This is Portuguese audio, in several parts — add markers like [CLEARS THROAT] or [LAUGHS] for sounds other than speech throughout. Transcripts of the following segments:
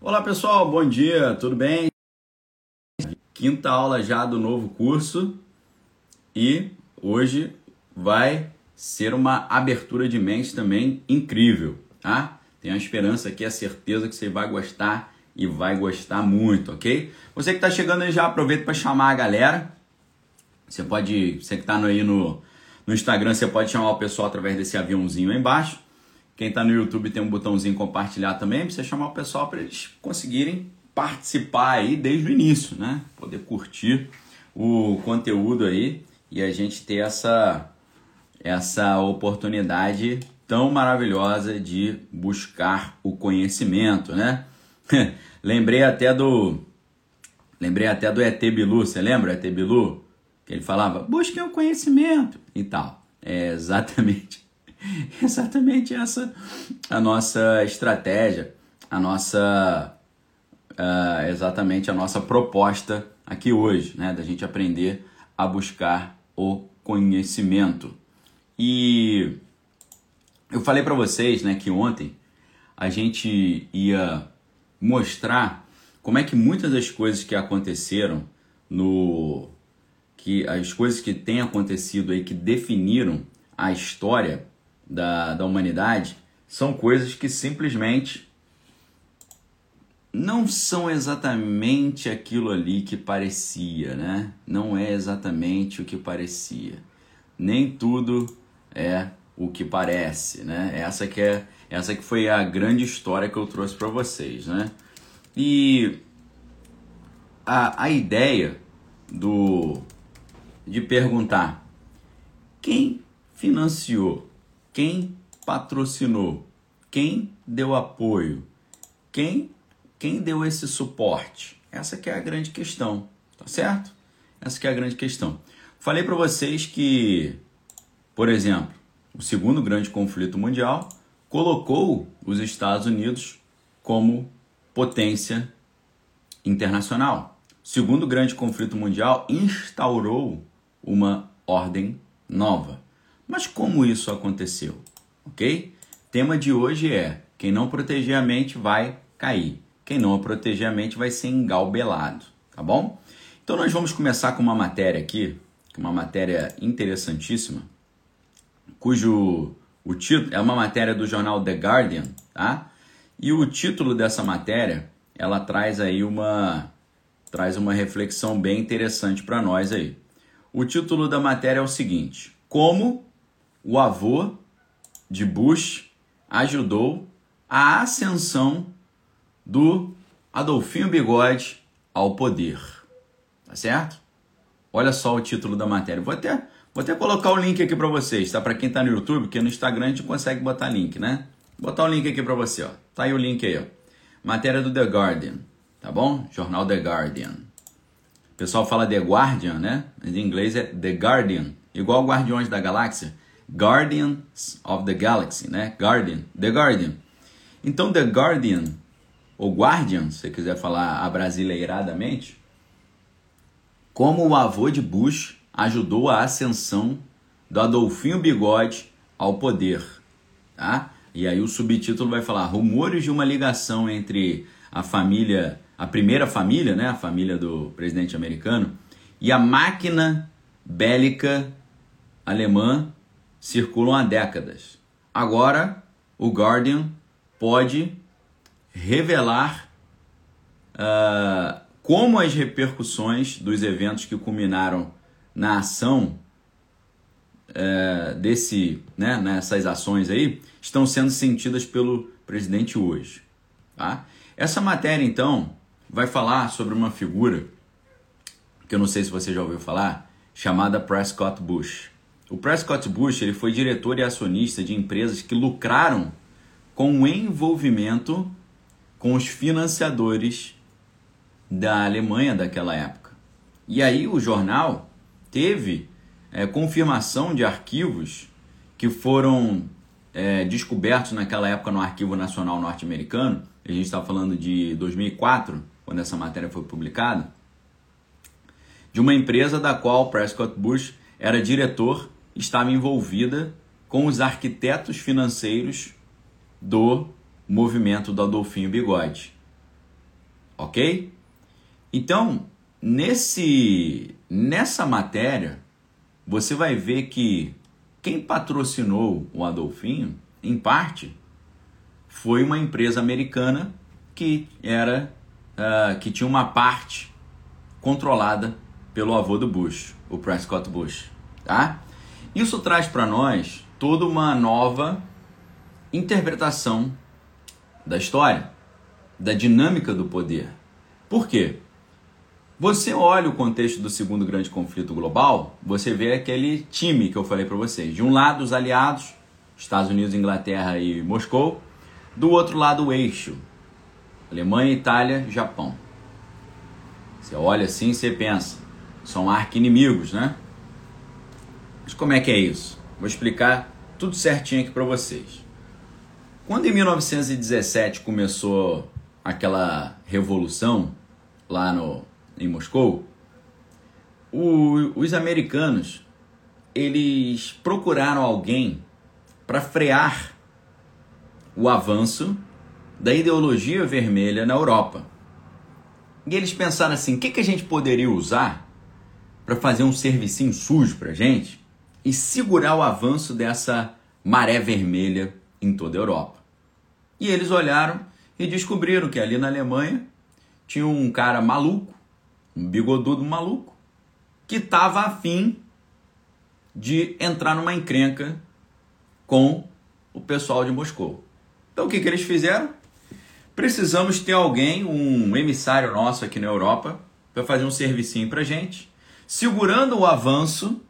Olá pessoal, bom dia, tudo bem? Quinta aula já do novo curso e hoje vai ser uma abertura de mente também incrível, tá? Tenho a esperança aqui, a certeza que você vai gostar e vai gostar muito, ok? Você que está chegando aí já aproveita para chamar a galera. Você pode, você que está aí no, no Instagram, você pode chamar o pessoal através desse aviãozinho aí embaixo. Quem está no YouTube tem um botãozinho compartilhar também, para você chamar o pessoal para eles conseguirem participar aí desde o início, né? Poder curtir o conteúdo aí e a gente ter essa essa oportunidade tão maravilhosa de buscar o conhecimento, né? [LAUGHS] lembrei até do lembrei até do ET Bilu, você lembra ET Bilu? Que ele falava: "Busquem o conhecimento" e tal. É exatamente [LAUGHS] exatamente essa a nossa estratégia, a nossa uh, exatamente a nossa proposta aqui hoje, né, da gente aprender a buscar o conhecimento. E eu falei para vocês, né, que ontem a gente ia mostrar como é que muitas das coisas que aconteceram no que as coisas que têm acontecido aí que definiram a história da, da humanidade são coisas que simplesmente não são exatamente aquilo ali que parecia, né? Não é exatamente o que parecia. Nem tudo é o que parece, né? Essa que é essa que foi a grande história que eu trouxe para vocês, né? E a, a ideia do de perguntar quem financiou quem patrocinou? Quem deu apoio? Quem quem deu esse suporte? Essa que é a grande questão, tá certo? Essa que é a grande questão. Falei para vocês que, por exemplo, o segundo grande conflito mundial colocou os Estados Unidos como potência internacional. O segundo grande conflito mundial instaurou uma ordem nova. Mas como isso aconteceu? Ok? Tema de hoje é: quem não proteger a mente vai cair. Quem não proteger a mente vai ser engalbelado, tá bom? Então nós vamos começar com uma matéria aqui, uma matéria interessantíssima, cujo o título é uma matéria do jornal The Guardian, tá? E o título dessa matéria, ela traz aí uma traz uma reflexão bem interessante para nós aí. O título da matéria é o seguinte: Como o avô de Bush ajudou a ascensão do Adolfinho Bigode ao poder. Tá certo? Olha só o título da matéria. Vou até, vou até colocar o link aqui para vocês, tá? Para quem tá no YouTube, porque no Instagram a gente consegue botar link, né? Vou botar o link aqui para você, ó. Tá aí o link aí, ó. Matéria do The Guardian, tá bom? Jornal The Guardian. O pessoal fala The Guardian, né? Em inglês é The Guardian, igual Guardiões da Galáxia. Guardians of the Galaxy, né? Guardian, The Guardian. Então, The Guardian, ou Guardian, se você quiser falar abrasileiradamente, como o avô de Bush ajudou a ascensão do Adolfinho Bigode ao poder, tá? E aí o subtítulo vai falar rumores de uma ligação entre a família, a primeira família, né, a família do presidente americano, e a máquina bélica alemã circulam há décadas. Agora, o Guardian pode revelar uh, como as repercussões dos eventos que culminaram na ação uh, desse, né, nessas ações aí estão sendo sentidas pelo presidente hoje. Tá? Essa matéria, então, vai falar sobre uma figura que eu não sei se você já ouviu falar, chamada Prescott Bush. O Prescott Bush ele foi diretor e acionista de empresas que lucraram com o envolvimento com os financiadores da Alemanha daquela época. E aí o jornal teve é, confirmação de arquivos que foram é, descobertos naquela época no Arquivo Nacional Norte-Americano. A gente está falando de 2004, quando essa matéria foi publicada, de uma empresa da qual Prescott Bush era diretor estava envolvida com os arquitetos financeiros do movimento do Adolfinho Bigode. ok? Então, nesse, nessa matéria, você vai ver que quem patrocinou o Adolfinho, em parte, foi uma empresa americana que era uh, que tinha uma parte controlada pelo avô do Bush, o Prescott Bush, tá? Isso traz para nós toda uma nova interpretação da história, da dinâmica do poder. Por quê? Você olha o contexto do segundo grande conflito global, você vê aquele time que eu falei para vocês. De um lado, os aliados, Estados Unidos, Inglaterra e Moscou. Do outro lado, o eixo, Alemanha, Itália, Japão. Você olha assim e você pensa, são arqui-inimigos, né? Mas como é que é isso? Vou explicar tudo certinho aqui para vocês. Quando em 1917 começou aquela revolução lá no em Moscou, o, os americanos eles procuraram alguém para frear o avanço da ideologia vermelha na Europa. E eles pensaram assim: o que, que a gente poderia usar para fazer um servicinho sujo para gente e segurar o avanço dessa maré vermelha em toda a Europa? E eles olharam e descobriram que ali na Alemanha tinha um cara maluco um bigodudo maluco, que estava afim de entrar numa encrenca com o pessoal de Moscou. Então o que, que eles fizeram? Precisamos ter alguém, um emissário nosso aqui na Europa, para fazer um servicinho para gente, segurando o avanço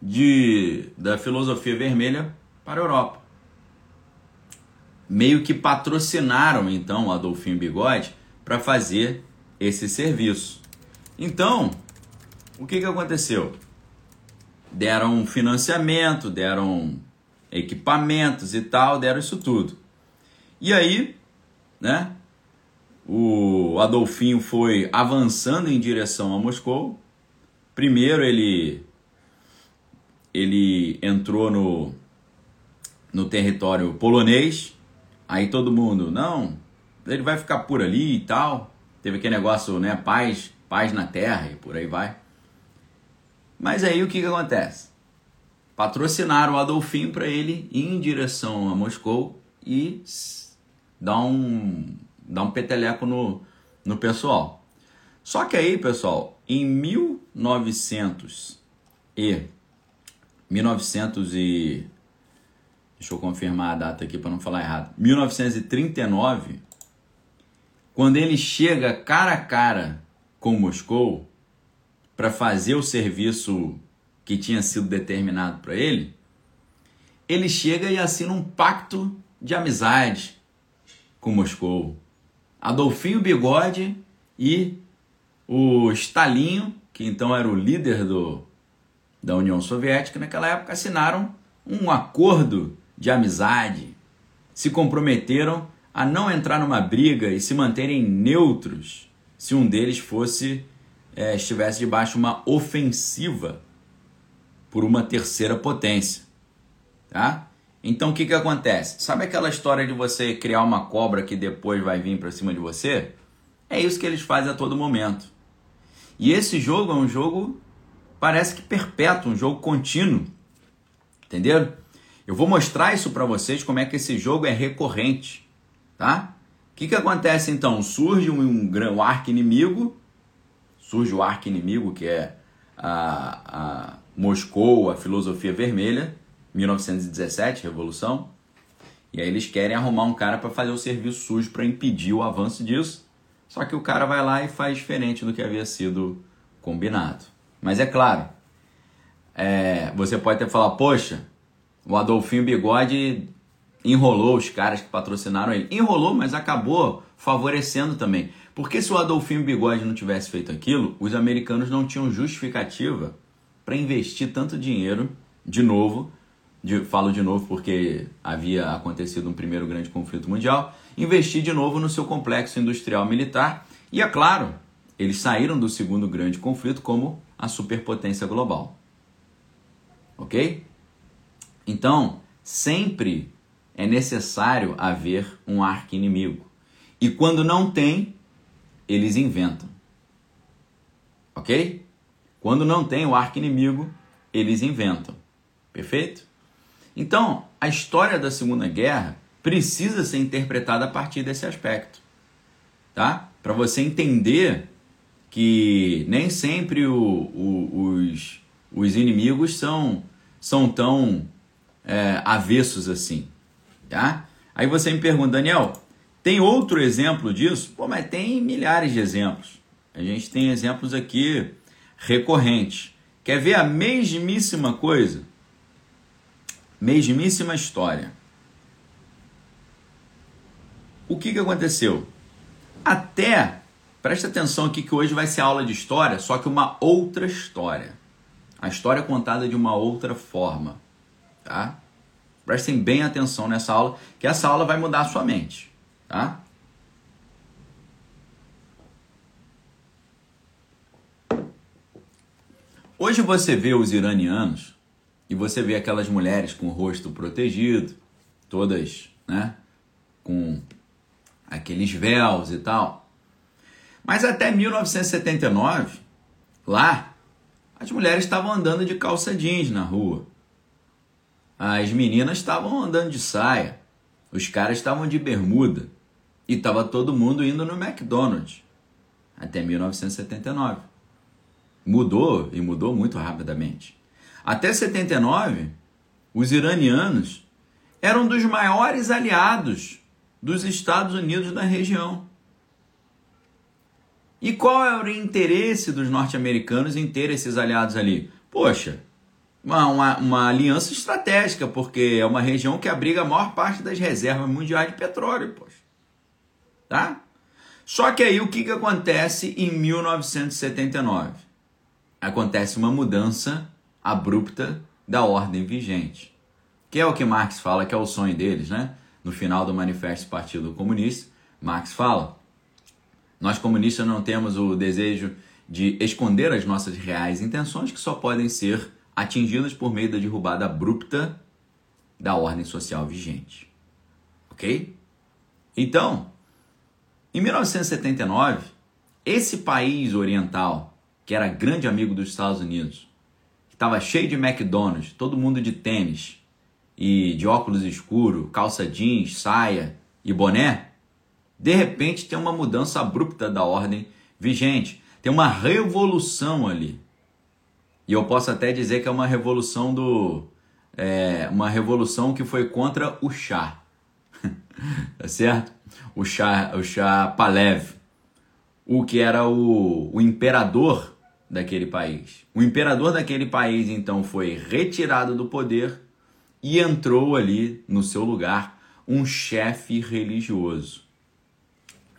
de, da filosofia vermelha para a Europa. Meio que patrocinaram então o Adolfinho Bigode para fazer esse serviço. Então, o que, que aconteceu? Deram financiamento, deram equipamentos e tal, deram isso tudo. E aí, né? O Adolfinho foi avançando em direção a Moscou. Primeiro ele ele entrou no no território polonês. Aí todo mundo, não, ele vai ficar por ali e tal. Teve aquele negócio, né, paz paz na terra e por aí vai. Mas aí o que, que acontece? Patrocinaram o Adolfinho para ele ir em direção a Moscou e dar um, dar um peteleco no, no pessoal. Só que aí, pessoal, em 1900 e 1900 e deixa eu confirmar a data aqui para não falar errado. 1939, quando ele chega cara a cara com Moscou para fazer o serviço que tinha sido determinado para ele, ele chega e assina um pacto de amizade com Moscou. Adolfinho Bigode e o Stalinho, que então era o líder do, da União Soviética, naquela época assinaram um acordo de amizade, se comprometeram a não entrar numa briga e se manterem neutros se um deles fosse é, estivesse debaixo de uma ofensiva por uma terceira potência, tá? Então o que que acontece? Sabe aquela história de você criar uma cobra que depois vai vir para cima de você? É isso que eles fazem a todo momento. E esse jogo é um jogo parece que perpétuo, um jogo contínuo. Entenderam? Eu vou mostrar isso para vocês como é que esse jogo é recorrente, tá? que, que acontece então? Surge um, um, um arco inimigo, surge o arco inimigo que é a, a Moscou, a filosofia vermelha, 1917, revolução. E aí eles querem arrumar um cara para fazer o serviço sujo para impedir o avanço disso. Só que o cara vai lá e faz diferente do que havia sido combinado. Mas é claro, é, você pode até falar, poxa, o Adolfinho Bigode enrolou os caras que patrocinaram ele. Enrolou, mas acabou favorecendo também. Porque se o Adolfinho Bigode não tivesse feito aquilo, os americanos não tinham justificativa para investir tanto dinheiro de novo. De, falo de novo porque havia acontecido um primeiro grande conflito mundial. Investir de novo no seu complexo industrial militar. E é claro, eles saíram do segundo grande conflito como a superpotência global. Ok? Então, sempre é necessário haver um arco inimigo. E quando não tem, eles inventam. Ok? Quando não tem o arco inimigo, eles inventam. Perfeito? Então, a história da Segunda Guerra precisa ser interpretada a partir desse aspecto. Tá? Para você entender que nem sempre o, o, os, os inimigos são, são tão é, avessos assim. Tá? Aí você me pergunta, Daniel, tem outro exemplo disso? Pô, mas tem milhares de exemplos. A gente tem exemplos aqui recorrentes. Quer ver a mesmíssima coisa? Mesmíssima história. O que, que aconteceu? Até, presta atenção aqui que hoje vai ser aula de história, só que uma outra história. A história contada de uma outra forma, tá? Prestem bem atenção nessa aula, que essa aula vai mudar a sua mente, tá? Hoje você vê os iranianos e você vê aquelas mulheres com o rosto protegido, todas, né, com aqueles véus e tal. Mas até 1979, lá, as mulheres estavam andando de calça jeans na rua. As meninas estavam andando de saia. Os caras estavam de bermuda. E estava todo mundo indo no McDonald's. Até 1979. Mudou e mudou muito rapidamente. Até 79, os iranianos eram dos maiores aliados dos Estados Unidos na região. E qual era o interesse dos norte-americanos em ter esses aliados ali? Poxa, uma, uma, uma, aliança estratégica, porque é uma região que abriga a maior parte das reservas mundiais de petróleo. Poxa. Tá? Só que aí o que, que acontece em 1979? Acontece uma mudança abrupta da ordem vigente, que é o que Marx fala que é o sonho deles, né? no final do Manifesto do Partido Comunista, Marx fala: Nós comunistas não temos o desejo de esconder as nossas reais intenções, que só podem ser atingidas por meio da derrubada abrupta da ordem social vigente. Ok? Então, em 1979, esse país oriental, que era grande amigo dos Estados Unidos, que estava cheio de McDonald's, todo mundo de tênis, e de óculos escuro, calça jeans, saia e boné, de repente tem uma mudança abrupta da ordem vigente. Tem uma revolução ali. E eu posso até dizer que é uma revolução do. É, uma revolução que foi contra o chá. [LAUGHS] tá certo? O chá, o chá Palev. O que era o, o imperador daquele país. O imperador daquele país então foi retirado do poder e entrou ali no seu lugar um chefe religioso.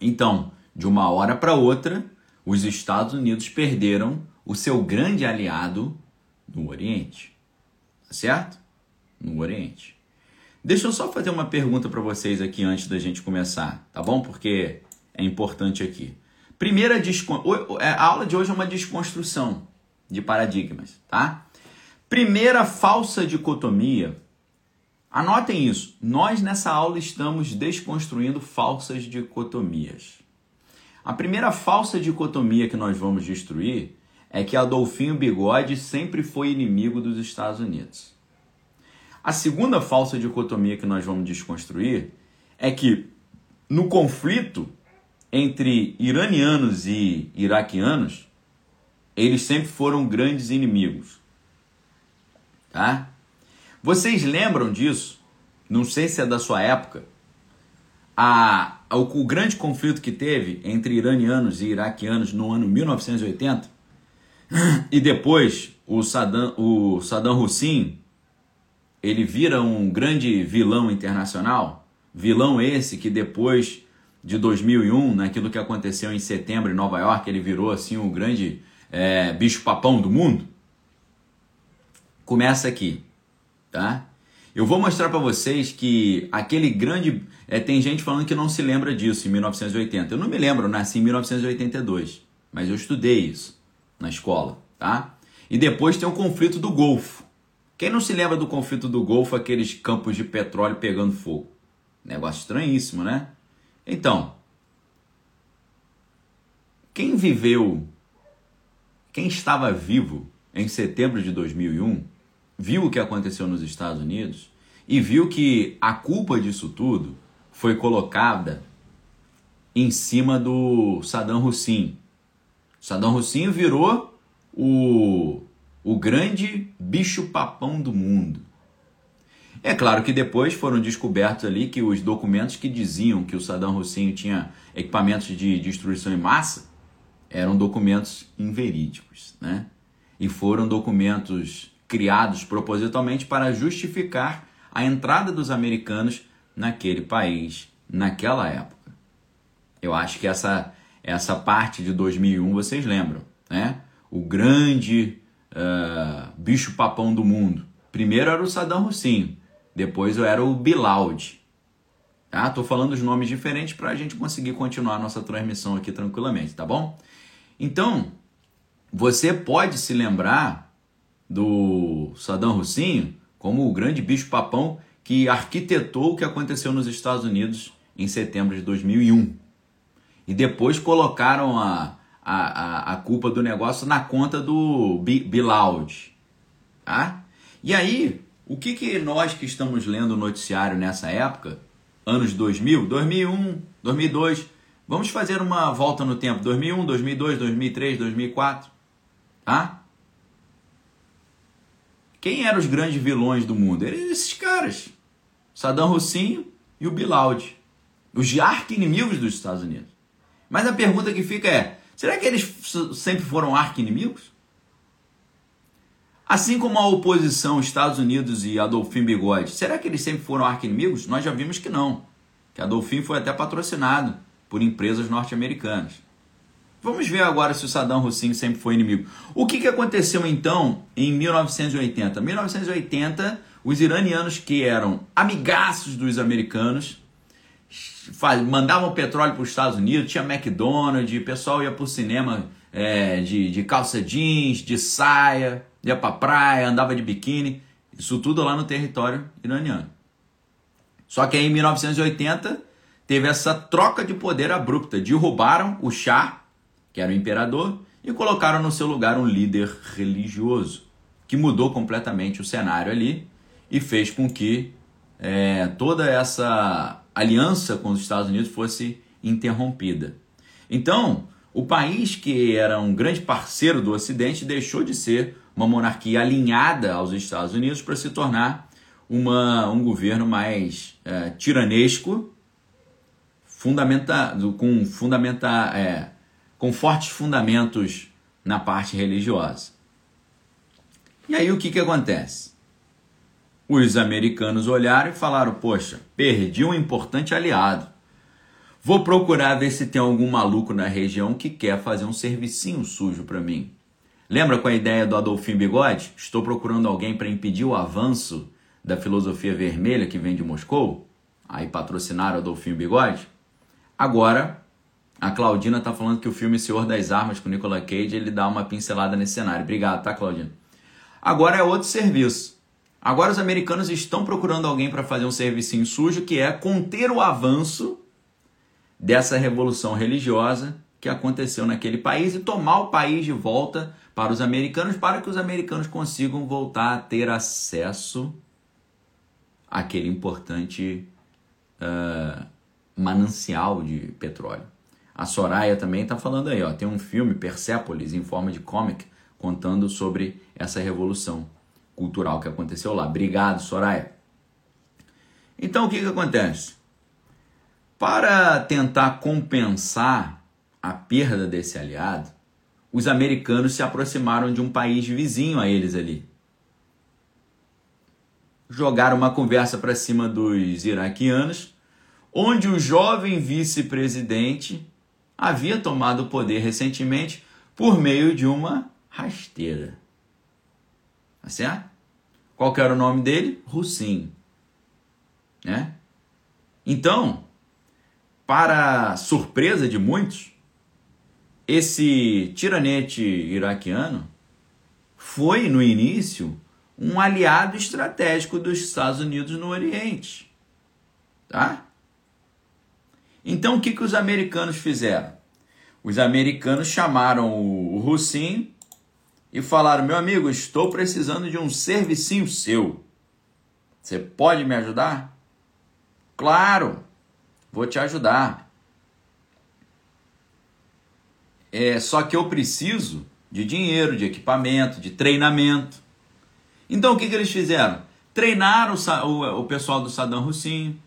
Então, de uma hora para outra, os Estados Unidos perderam o seu grande aliado no Oriente. Tá certo? No Oriente. Deixa eu só fazer uma pergunta para vocês aqui antes da gente começar, tá bom? Porque é importante aqui. Primeira. É, a aula de hoje é uma desconstrução de paradigmas, tá? Primeira falsa dicotomia Anotem isso. Nós nessa aula estamos desconstruindo falsas dicotomias. A primeira falsa dicotomia que nós vamos destruir é que Adolfinho Bigode sempre foi inimigo dos Estados Unidos. A segunda falsa dicotomia que nós vamos desconstruir é que no conflito entre iranianos e iraquianos, eles sempre foram grandes inimigos. Tá? Vocês lembram disso? Não sei se é da sua época. A, a, o, o grande conflito que teve entre iranianos e iraquianos no ano 1980 [CLEARS THROAT] e depois o Saddam, o Saddam Hussein ele vira um grande vilão internacional, vilão esse que depois de 2001, naquilo que aconteceu em setembro em Nova York, ele virou assim o grande é, bicho papão do mundo. Começa aqui tá? Eu vou mostrar para vocês que aquele grande. É, tem gente falando que não se lembra disso em 1980. Eu não me lembro, eu nasci em 1982, mas eu estudei isso na escola, tá? E depois tem o conflito do Golfo. Quem não se lembra do conflito do Golfo, aqueles campos de petróleo pegando fogo? Negócio estranhíssimo, né? Então, viveu, quem estava vivo em setembro de 2001, viu o que aconteceu nos Estados Unidos e viu que a culpa disso tudo foi colocada em cima do Saddam Hussein. Saddam Hussein virou o, o grande bicho-papão do mundo. É claro que depois foram descobertos ali que os documentos que diziam que o Saddam Hussein tinha equipamentos de destruição em massa eram documentos inverídicos, né? E foram documentos criados propositalmente para justificar a entrada dos americanos naquele país naquela época. Eu acho que essa essa parte de 2001 vocês lembram, né? O grande uh, bicho papão do mundo. Primeiro era o Saddam Hussein, depois era o Bilaud. Tá? Tô falando os nomes diferentes para a gente conseguir continuar nossa transmissão aqui tranquilamente, tá bom? Então, você pode se lembrar do Saddam Hussein como o grande bicho-papão que arquitetou o que aconteceu nos Estados Unidos em setembro de 2001. E depois colocaram a, a, a, culpa do negócio na conta do Bilaud. Tá? E aí, o que, que nós que estamos lendo o noticiário nessa época, anos 2000, 2001, 2002, vamos fazer uma volta no tempo, 2001, 2002, 2003, 2004, tá? Quem eram os grandes vilões do mundo? Eram esses caras. Saddam Hussein e o Bilaud. Os arqui-inimigos dos Estados Unidos. Mas a pergunta que fica é, Será que eles sempre foram arqui-inimigos? Assim como a oposição Estados Unidos e Adolfin Bigode, será que eles sempre foram arqui-inimigos? Nós já vimos que não. Que Adolfin foi até patrocinado por empresas norte-americanas. Vamos ver agora se o Saddam Hussein sempre foi inimigo. O que, que aconteceu então em 1980? 1980, os iranianos que eram amigaços dos americanos mandavam petróleo para os Estados Unidos, tinha McDonald's, o pessoal ia para o cinema é, de, de calça jeans, de saia, ia para praia, andava de biquíni, isso tudo lá no território iraniano. Só que aí em 1980 teve essa troca de poder abrupta, derrubaram o Shah, que era o imperador, e colocaram no seu lugar um líder religioso, que mudou completamente o cenário ali e fez com que é, toda essa aliança com os Estados Unidos fosse interrompida. Então, o país que era um grande parceiro do Ocidente deixou de ser uma monarquia alinhada aos Estados Unidos para se tornar uma, um governo mais é, tiranesco, fundamentado, com, fundamenta, é, com fortes fundamentos na parte religiosa. E aí o que, que acontece? Os americanos olharam e falaram: Poxa, perdi um importante aliado. Vou procurar ver se tem algum maluco na região que quer fazer um servicinho sujo para mim. Lembra com a ideia do Adolfinho Bigode? Estou procurando alguém para impedir o avanço da filosofia vermelha que vem de Moscou? Aí patrocinaram Adolfinho Bigode? Agora, a Claudina está falando que o filme Senhor das Armas com Nicolas Cage ele dá uma pincelada nesse cenário. Obrigado, tá, Claudina? Agora é outro serviço. Agora os americanos estão procurando alguém para fazer um serviço sujo que é conter o avanço dessa revolução religiosa que aconteceu naquele país e tomar o país de volta para os americanos para que os americanos consigam voltar a ter acesso àquele importante uh, manancial de petróleo. A Soraya também está falando aí, ó, tem um filme Persepolis em forma de comic contando sobre essa revolução cultural que aconteceu lá. Obrigado, Soraya. Então o que, que acontece? Para tentar compensar a perda desse aliado, os americanos se aproximaram de um país vizinho a eles ali. Jogaram uma conversa para cima dos iraquianos, onde o jovem vice-presidente havia tomado o poder recentemente por meio de uma rasteira. Tá certo? Qual era o nome dele? Hussein. Né? Então, para surpresa de muitos, esse tiranete iraquiano foi, no início, um aliado estratégico dos Estados Unidos no Oriente. Tá? Então, o que, que os americanos fizeram? os americanos chamaram o, Russinho e falaram: Meu amigo, estou precisando de um servicinho seu. Você pode me ajudar? Claro, vou te ajudar. É, só que eu preciso de dinheiro, de equipamento, de treinamento. Então o que, que eles fizeram? Treinaram o, o, o pessoal do Saddam Hussein,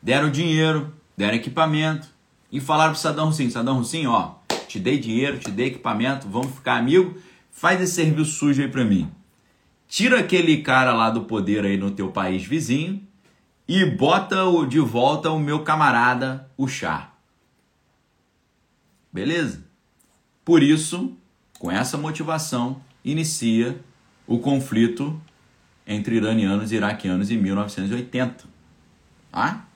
deram dinheiro, deram equipamento e falaram para Saddam Hussein: Saddam Hussein, ó, te dei dinheiro, te dei equipamento, vamos ficar amigo, faz esse serviço sujo aí para mim. Tira aquele cara lá do poder aí no teu país vizinho e bota de volta o meu camarada, o chá. Beleza? Por isso, com essa motivação, inicia o conflito entre iranianos e iraquianos em 1980. Tá?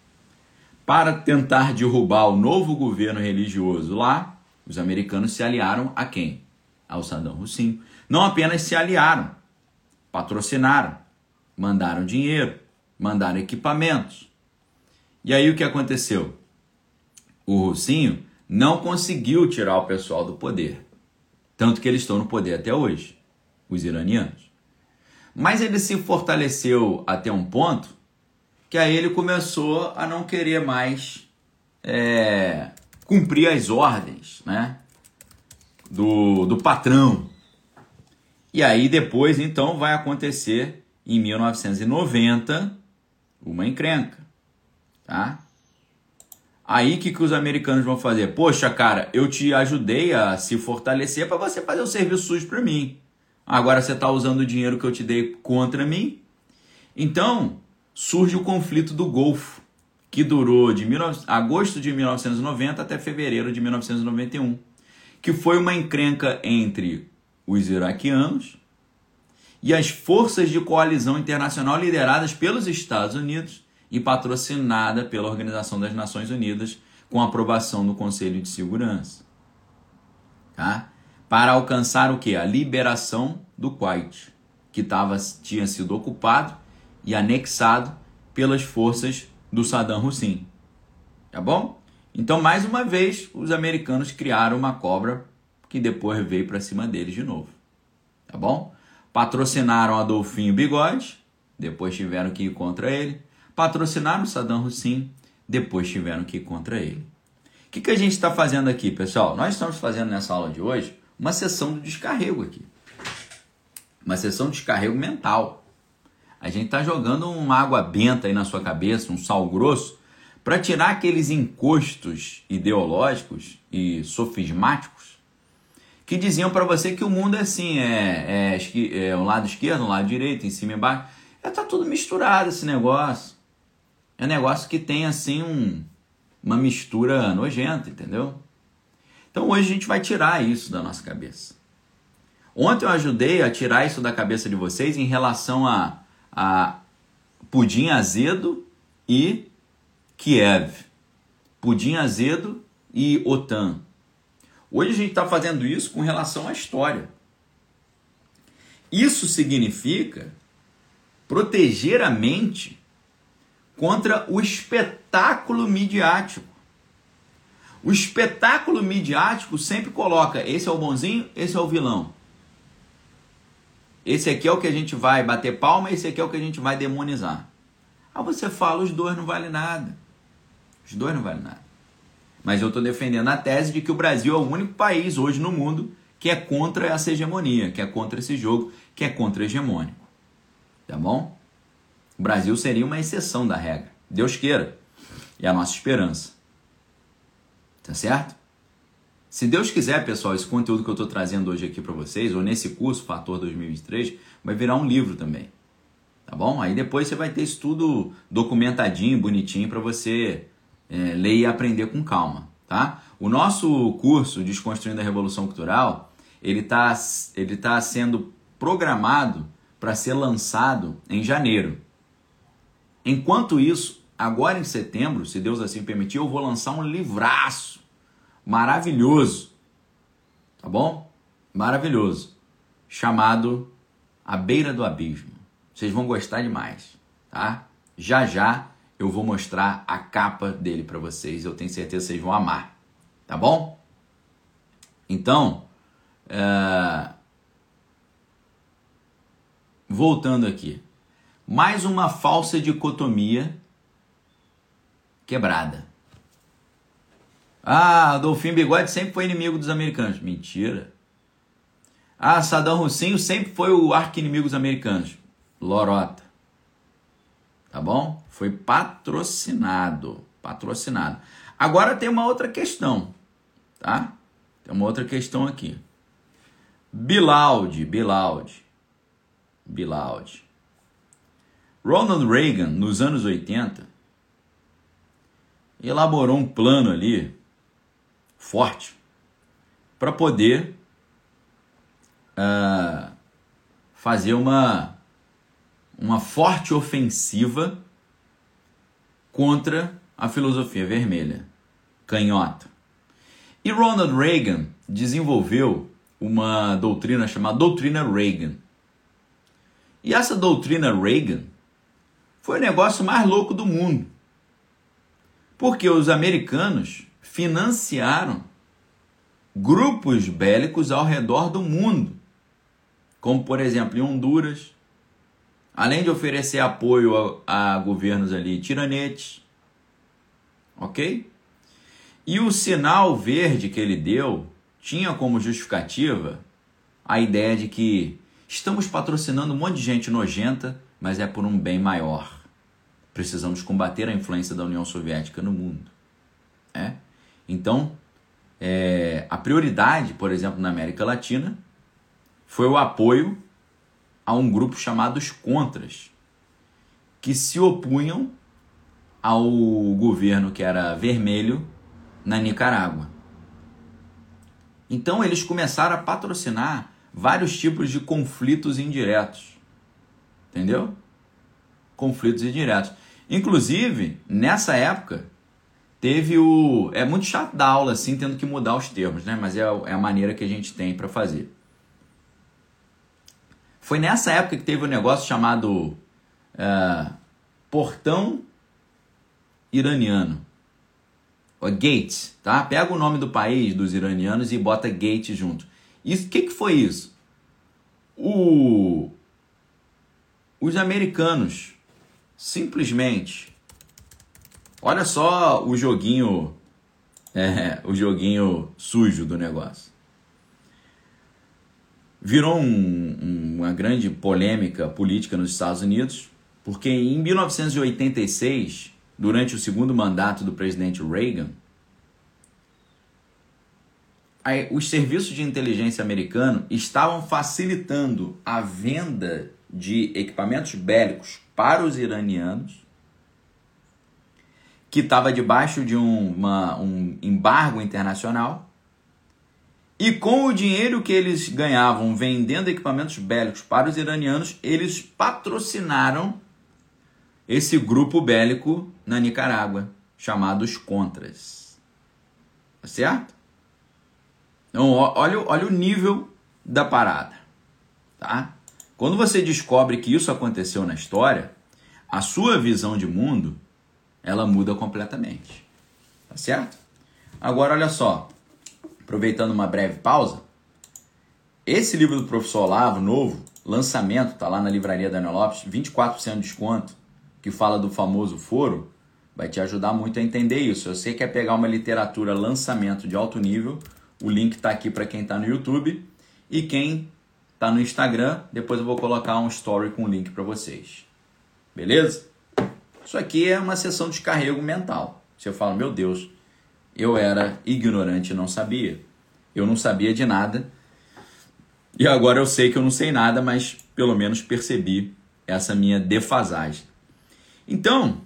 Para tentar derrubar o novo governo religioso lá, os americanos se aliaram a quem? Ao Saddam Hussein. Não apenas se aliaram, patrocinaram, mandaram dinheiro, mandaram equipamentos. E aí o que aconteceu? O Russinho não conseguiu tirar o pessoal do poder. Tanto que eles estão no poder até hoje, os iranianos. Mas ele se fortaleceu até um ponto que aí ele começou a não querer mais é, cumprir as ordens né, do, do patrão. E aí depois então vai acontecer em 1990 uma encrenca, tá? Aí que, que os americanos vão fazer? Poxa, cara, eu te ajudei a se fortalecer para você fazer o serviço sujo para mim. Agora você está usando o dinheiro que eu te dei contra mim. Então surge o conflito do Golfo, que durou de 19... agosto de 1990 até fevereiro de 1991, que foi uma encrenca entre os iraquianos e as forças de coalizão internacional lideradas pelos Estados Unidos e patrocinada pela Organização das Nações Unidas com aprovação do Conselho de Segurança. Tá? Para alcançar o que? A liberação do Kuwait, que tava, tinha sido ocupado e anexado pelas forças do Saddam Hussein. Tá bom? Então, mais uma vez, os americanos criaram uma cobra que depois veio para cima deles de novo. Tá bom? Patrocinaram Adolfinho Bigode, depois tiveram que ir contra ele patrocinaram Saddam Hussein, depois tiveram que ir contra ele. O que, que a gente está fazendo aqui, pessoal? Nós estamos fazendo nessa aula de hoje uma sessão de descarrego aqui. Uma sessão de descarrego mental. A gente está jogando uma água benta aí na sua cabeça, um sal grosso, para tirar aqueles encostos ideológicos e sofismáticos que diziam para você que o mundo é assim, é, é, é um lado esquerdo, um lado direito, em cima e embaixo. É, tá tudo misturado esse negócio. É um negócio que tem assim um, uma mistura nojenta, entendeu? Então hoje a gente vai tirar isso da nossa cabeça. Ontem eu ajudei a tirar isso da cabeça de vocês em relação a, a pudim azedo e Kiev. Pudim azedo e OTAN. Hoje a gente está fazendo isso com relação à história. Isso significa proteger a mente contra o espetáculo midiático. O espetáculo midiático sempre coloca: esse é o bonzinho, esse é o vilão. Esse aqui é o que a gente vai bater palma, esse aqui é o que a gente vai demonizar. Aí você fala: os dois não valem nada. Os dois não valem nada. Mas eu estou defendendo a tese de que o Brasil é o único país hoje no mundo que é contra essa hegemonia, que é contra esse jogo, que é contra hegemônico. Tá bom? O Brasil seria uma exceção da regra. Deus queira. É a nossa esperança. Tá certo? Se Deus quiser, pessoal, esse conteúdo que eu estou trazendo hoje aqui para vocês, ou nesse curso Fator 2023, vai virar um livro também. Tá bom? Aí depois você vai ter isso tudo documentadinho, bonitinho para você é, ler e aprender com calma, tá? O nosso curso Desconstruindo a Revolução Cultural, ele está ele tá sendo programado para ser lançado em janeiro. Enquanto isso, agora em setembro, se Deus assim permitir, eu vou lançar um livraço maravilhoso. Tá bom? Maravilhoso. Chamado A Beira do Abismo. Vocês vão gostar demais, tá? Já já eu vou mostrar a capa dele para vocês. Eu tenho certeza que vocês vão amar. Tá bom? Então, é... voltando aqui, mais uma falsa dicotomia quebrada. Ah, Adolfinho Bigode sempre foi inimigo dos americanos. Mentira. Ah, Saddam Hussein sempre foi o arqui-inimigo dos americanos. Lorota. Tá bom? Foi patrocinado. Patrocinado. Agora tem uma outra questão, tá? Tem uma outra questão aqui. Bilaud, Bilaud. Bilaud. Ronald Reagan, nos anos 80, elaborou um plano ali forte para poder uh, fazer uma, uma forte ofensiva contra a filosofia vermelha, canhota. E Ronald Reagan desenvolveu uma doutrina chamada Doutrina Reagan. E essa doutrina Reagan foi o negócio mais louco do mundo. Porque os americanos financiaram grupos bélicos ao redor do mundo, como por exemplo em Honduras, além de oferecer apoio a, a governos ali tiranetes, ok? E o sinal verde que ele deu tinha como justificativa a ideia de que estamos patrocinando um monte de gente nojenta, mas é por um bem maior. Precisamos combater a influência da União Soviética no mundo. É? Então, é, a prioridade, por exemplo, na América Latina, foi o apoio a um grupo chamado os Contras, que se opunham ao governo que era vermelho na Nicarágua. Então eles começaram a patrocinar vários tipos de conflitos indiretos. Entendeu? Conflitos indiretos. Inclusive, nessa época, Teve o. É muito chato dar aula assim, tendo que mudar os termos, né? Mas é, é a maneira que a gente tem para fazer. Foi nessa época que teve um negócio chamado uh, Portão Iraniano. O Gates, tá? Pega o nome do país dos iranianos e bota Gates junto. Isso, o que, que foi isso? O, os americanos simplesmente Olha só o joguinho, é, o joguinho sujo do negócio. Virou um, uma grande polêmica política nos Estados Unidos, porque em 1986, durante o segundo mandato do presidente Reagan, os serviços de inteligência americanos estavam facilitando a venda de equipamentos bélicos para os iranianos que estava debaixo de um, uma, um embargo internacional. E com o dinheiro que eles ganhavam vendendo equipamentos bélicos para os iranianos, eles patrocinaram esse grupo bélico na Nicarágua, chamados Contras. Tá certo? Então, olha, olha o nível da parada. Tá? Quando você descobre que isso aconteceu na história, a sua visão de mundo ela muda completamente. Tá certo? Agora, olha só. Aproveitando uma breve pausa. Esse livro do professor Olavo, novo, lançamento, tá lá na livraria Daniel Lopes, 24% de desconto, que fala do famoso foro, vai te ajudar muito a entender isso. Se você quer pegar uma literatura lançamento de alto nível, o link está aqui para quem está no YouTube e quem está no Instagram, depois eu vou colocar um story com o link para vocês. Beleza? Isso aqui é uma sessão de descarrego mental. Você fala, meu Deus, eu era ignorante e não sabia. Eu não sabia de nada. E agora eu sei que eu não sei nada, mas pelo menos percebi essa minha defasagem. Então,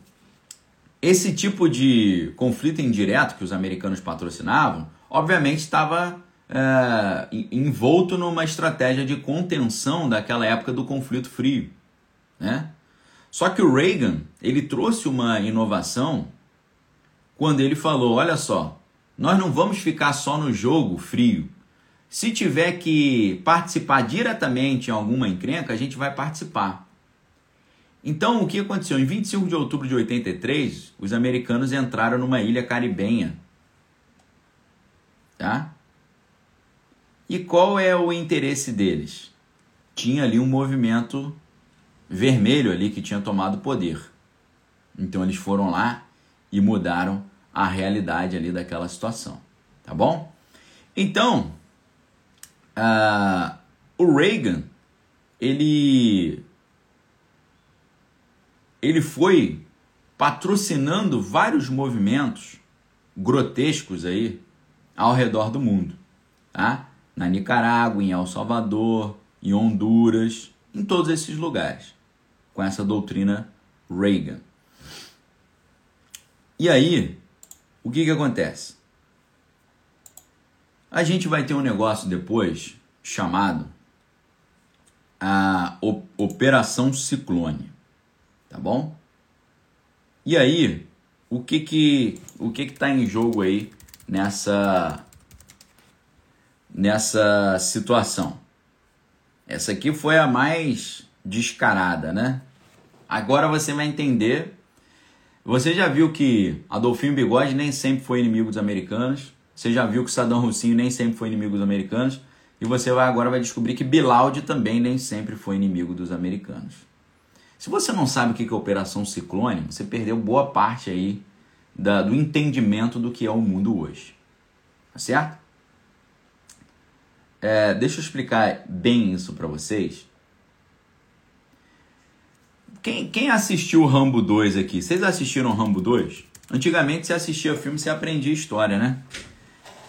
esse tipo de conflito indireto que os americanos patrocinavam, obviamente estava é, envolto numa estratégia de contenção daquela época do conflito frio. Né? Só que o Reagan, ele trouxe uma inovação quando ele falou, olha só, nós não vamos ficar só no jogo frio. Se tiver que participar diretamente em alguma encrenca, a gente vai participar. Então, o que aconteceu? Em 25 de outubro de 83, os americanos entraram numa ilha caribenha. Tá? E qual é o interesse deles? Tinha ali um movimento vermelho ali que tinha tomado poder. Então eles foram lá e mudaram a realidade ali daquela situação, tá bom? Então, uh, o Reagan, ele ele foi patrocinando vários movimentos grotescos aí ao redor do mundo, tá? Na Nicarágua, em El Salvador, em Honduras, em todos esses lugares, com essa doutrina Reagan. E aí, o que que acontece? A gente vai ter um negócio depois chamado a Operação Ciclone tá bom? E aí, o que que o que que tá em jogo aí nessa nessa situação? Essa aqui foi a mais descarada, né? Agora você vai entender. Você já viu que Adolfinho Bigode nem sempre foi inimigo dos americanos. Você já viu que Saddam Hussein nem sempre foi inimigo dos americanos. E você vai agora vai descobrir que Bilaldi também nem sempre foi inimigo dos americanos. Se você não sabe o que é Operação Ciclone, você perdeu boa parte aí da, do entendimento do que é o mundo hoje. Tá certo? É, deixa eu explicar bem isso para vocês. Quem, quem assistiu o Rambo 2 aqui? Vocês assistiram o Rambo 2? Antigamente você assistia filme, você aprendia história, né?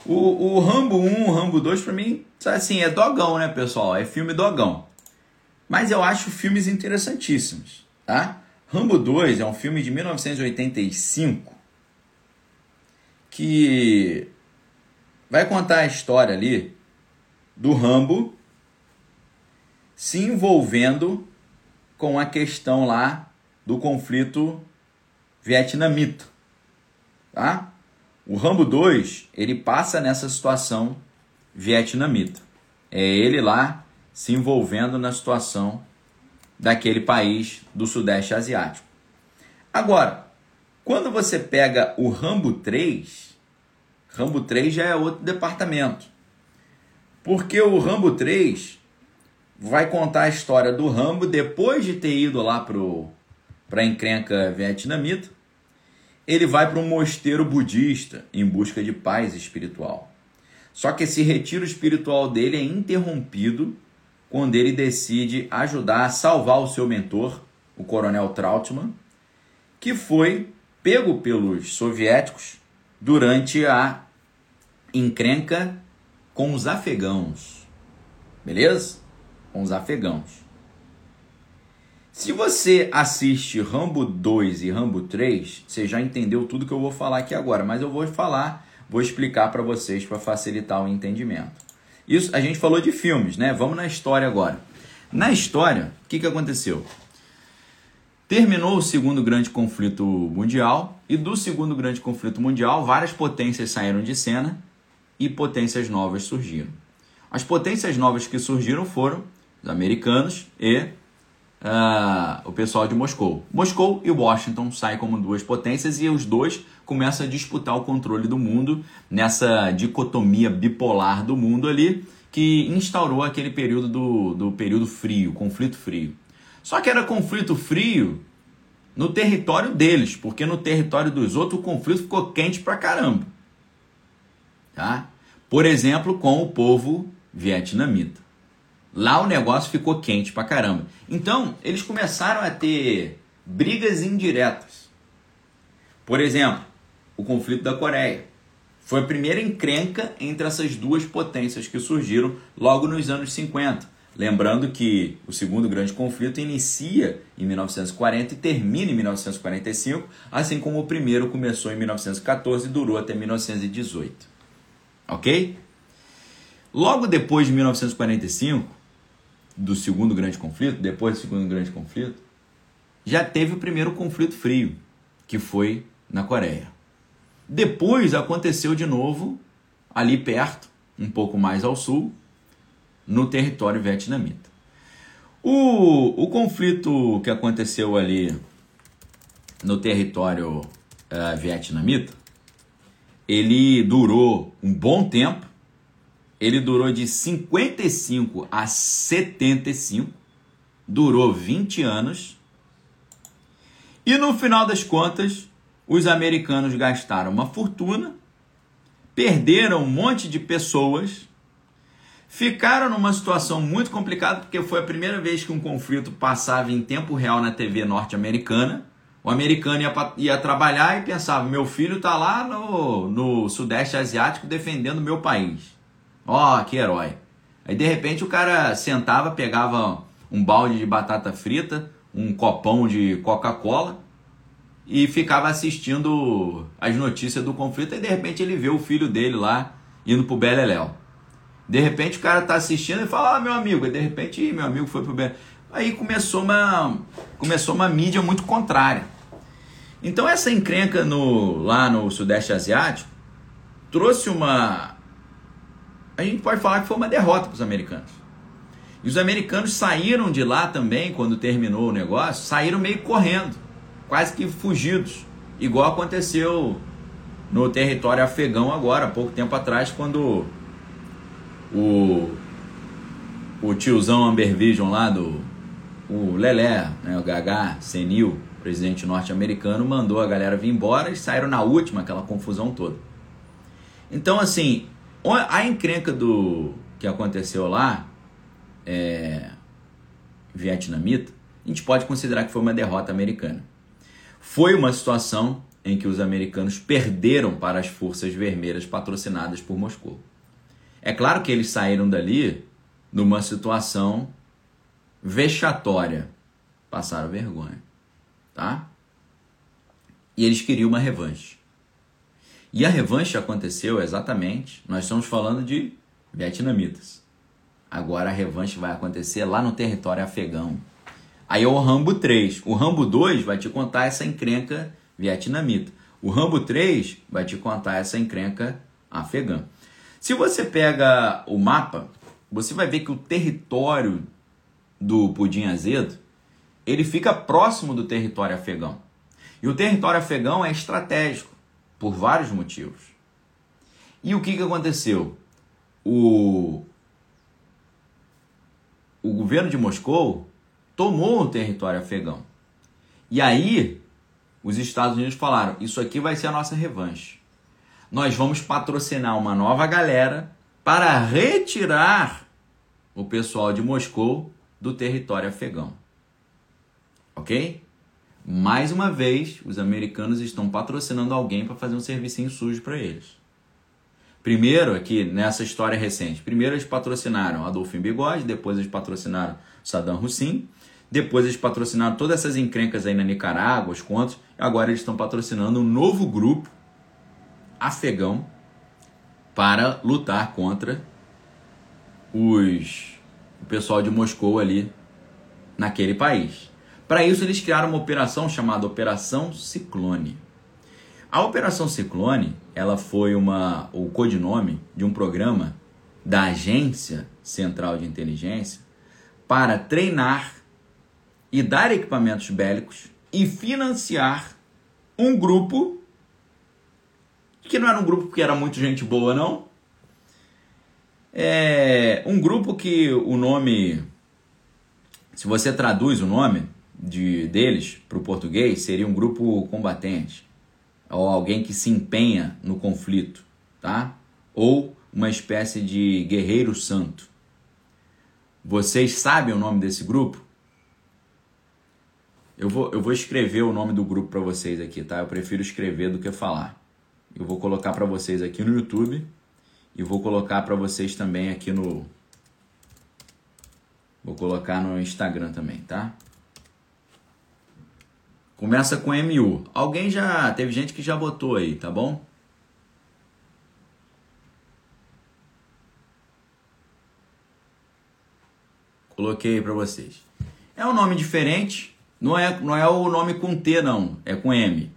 O, o Rambo 1, o Rambo 2, pra mim, assim, é dogão, né, pessoal? É filme dogão. Mas eu acho filmes interessantíssimos, tá? Rambo 2 é um filme de 1985 que vai contar a história ali do Rambo se envolvendo com a questão lá do conflito vietnamita, tá? O Rambo 2, ele passa nessa situação vietnamita. É ele lá se envolvendo na situação daquele país do Sudeste Asiático. Agora, quando você pega o Rambo 3, Rambo 3 já é outro departamento. Porque o Rambo 3 vai contar a história do Rambo depois de ter ido lá para a encrenca vietnamita. Ele vai para um mosteiro budista em busca de paz espiritual. Só que esse retiro espiritual dele é interrompido quando ele decide ajudar a salvar o seu mentor, o coronel Trautmann, que foi pego pelos soviéticos durante a encrenca com os afegãos. Beleza? Com os afegãos. Se você assiste Rambo 2 e Rambo 3, você já entendeu tudo que eu vou falar aqui agora, mas eu vou falar, vou explicar para vocês para facilitar o entendimento. Isso a gente falou de filmes, né? Vamos na história agora. Na história, o que, que aconteceu? Terminou o segundo grande conflito mundial e do segundo grande conflito mundial várias potências saíram de cena e potências novas surgiram. As potências novas que surgiram foram os americanos e uh, o pessoal de Moscou. Moscou e Washington saem como duas potências e os dois começa a disputar o controle do mundo nessa dicotomia bipolar do mundo ali que instaurou aquele período do, do período frio, conflito frio. Só que era conflito frio no território deles, porque no território dos outros o conflito ficou quente pra caramba. Tá? Por exemplo, com o povo vietnamita. Lá o negócio ficou quente pra caramba. Então, eles começaram a ter brigas indiretas. Por exemplo, o conflito da Coreia. Foi a primeira encrenca entre essas duas potências que surgiram logo nos anos 50. Lembrando que o segundo grande conflito inicia em 1940 e termina em 1945, assim como o primeiro começou em 1914 e durou até 1918. Ok? Logo depois de 1945, do segundo grande conflito, depois do segundo grande conflito, já teve o primeiro conflito frio, que foi na Coreia. Depois aconteceu de novo ali perto, um pouco mais ao sul, no território vietnamita. O, o conflito que aconteceu ali no território uh, vietnamita, ele durou um bom tempo, ele durou de 55 a 75, durou 20 anos. E no final das contas, os americanos gastaram uma fortuna, perderam um monte de pessoas, ficaram numa situação muito complicada, porque foi a primeira vez que um conflito passava em tempo real na TV norte-americana. O americano ia, ia, trabalhar e pensava: meu filho está lá no, no Sudeste Asiático defendendo meu país. Ó, oh, que herói. Aí de repente o cara sentava, pegava um balde de batata frita, um copão de Coca-Cola e ficava assistindo as notícias do conflito e de repente ele vê o filho dele lá indo pro Beleléu. De repente o cara tá assistindo e fala: "Ah, meu amigo", e de repente meu amigo foi pro Beleléu. Aí começou uma começou uma mídia muito contrária. Então essa encrenca no lá no Sudeste Asiático trouxe uma a gente pode falar que foi uma derrota para os americanos. E os americanos saíram de lá também, quando terminou o negócio, saíram meio correndo, quase que fugidos, igual aconteceu no território afegão agora, há pouco tempo atrás, quando o, o tiozão Amber Vision lá do o Lelé, né, o Gagá, senil, presidente norte-americano, mandou a galera vir embora e saíram na última, aquela confusão toda. Então, assim, a encrenca do que aconteceu lá, é, vietnamita, a gente pode considerar que foi uma derrota americana. Foi uma situação em que os americanos perderam para as forças vermelhas patrocinadas por Moscou. É claro que eles saíram dali numa situação vexatória, passaram vergonha, tá? E eles queriam uma revanche. E a revanche aconteceu exatamente, nós estamos falando de vietnamitas. Agora a revanche vai acontecer lá no território afegão. Aí é o Rambo 3. O Rambo 2 vai te contar essa encrenca vietnamita. O Rambo 3 vai te contar essa encrenca afegã. Se você pega o mapa, você vai ver que o território do Pudim Azedo, ele fica próximo do território afegão. E o território afegão é estratégico por vários motivos. E o que, que aconteceu? O, o governo de Moscou tomou o território afegão. E aí, os Estados Unidos falaram: Isso aqui vai ser a nossa revanche. Nós vamos patrocinar uma nova galera para retirar o pessoal de Moscou do território afegão. Ok? Mais uma vez, os americanos estão patrocinando alguém para fazer um servicinho sujo para eles. Primeiro, aqui nessa história recente, primeiro eles patrocinaram Adolfo Bigode, depois eles patrocinaram Saddam Hussein, depois eles patrocinaram todas essas encrencas aí na Nicarágua, os contos, agora eles estão patrocinando um novo grupo afegão para lutar contra os o pessoal de Moscou ali naquele país. Para isso, eles criaram uma operação chamada Operação Ciclone. A Operação Ciclone, ela foi uma, o codinome de um programa da Agência Central de Inteligência para treinar e dar equipamentos bélicos e financiar um grupo que não era um grupo que era muito gente boa, não. É um grupo que o nome, se você traduz o nome, de, deles para o português seria um grupo combatente, ou alguém que se empenha no conflito, tá? Ou uma espécie de guerreiro santo. Vocês sabem o nome desse grupo? Eu vou, eu vou escrever o nome do grupo para vocês aqui, tá? Eu prefiro escrever do que falar. Eu vou colocar para vocês aqui no YouTube e vou colocar para vocês também aqui no Vou colocar no Instagram também, tá? Começa com MU. Alguém já. Teve gente que já botou aí, tá bom? Coloquei para vocês. É um nome diferente. Não é, não é o nome com T, não. É com M.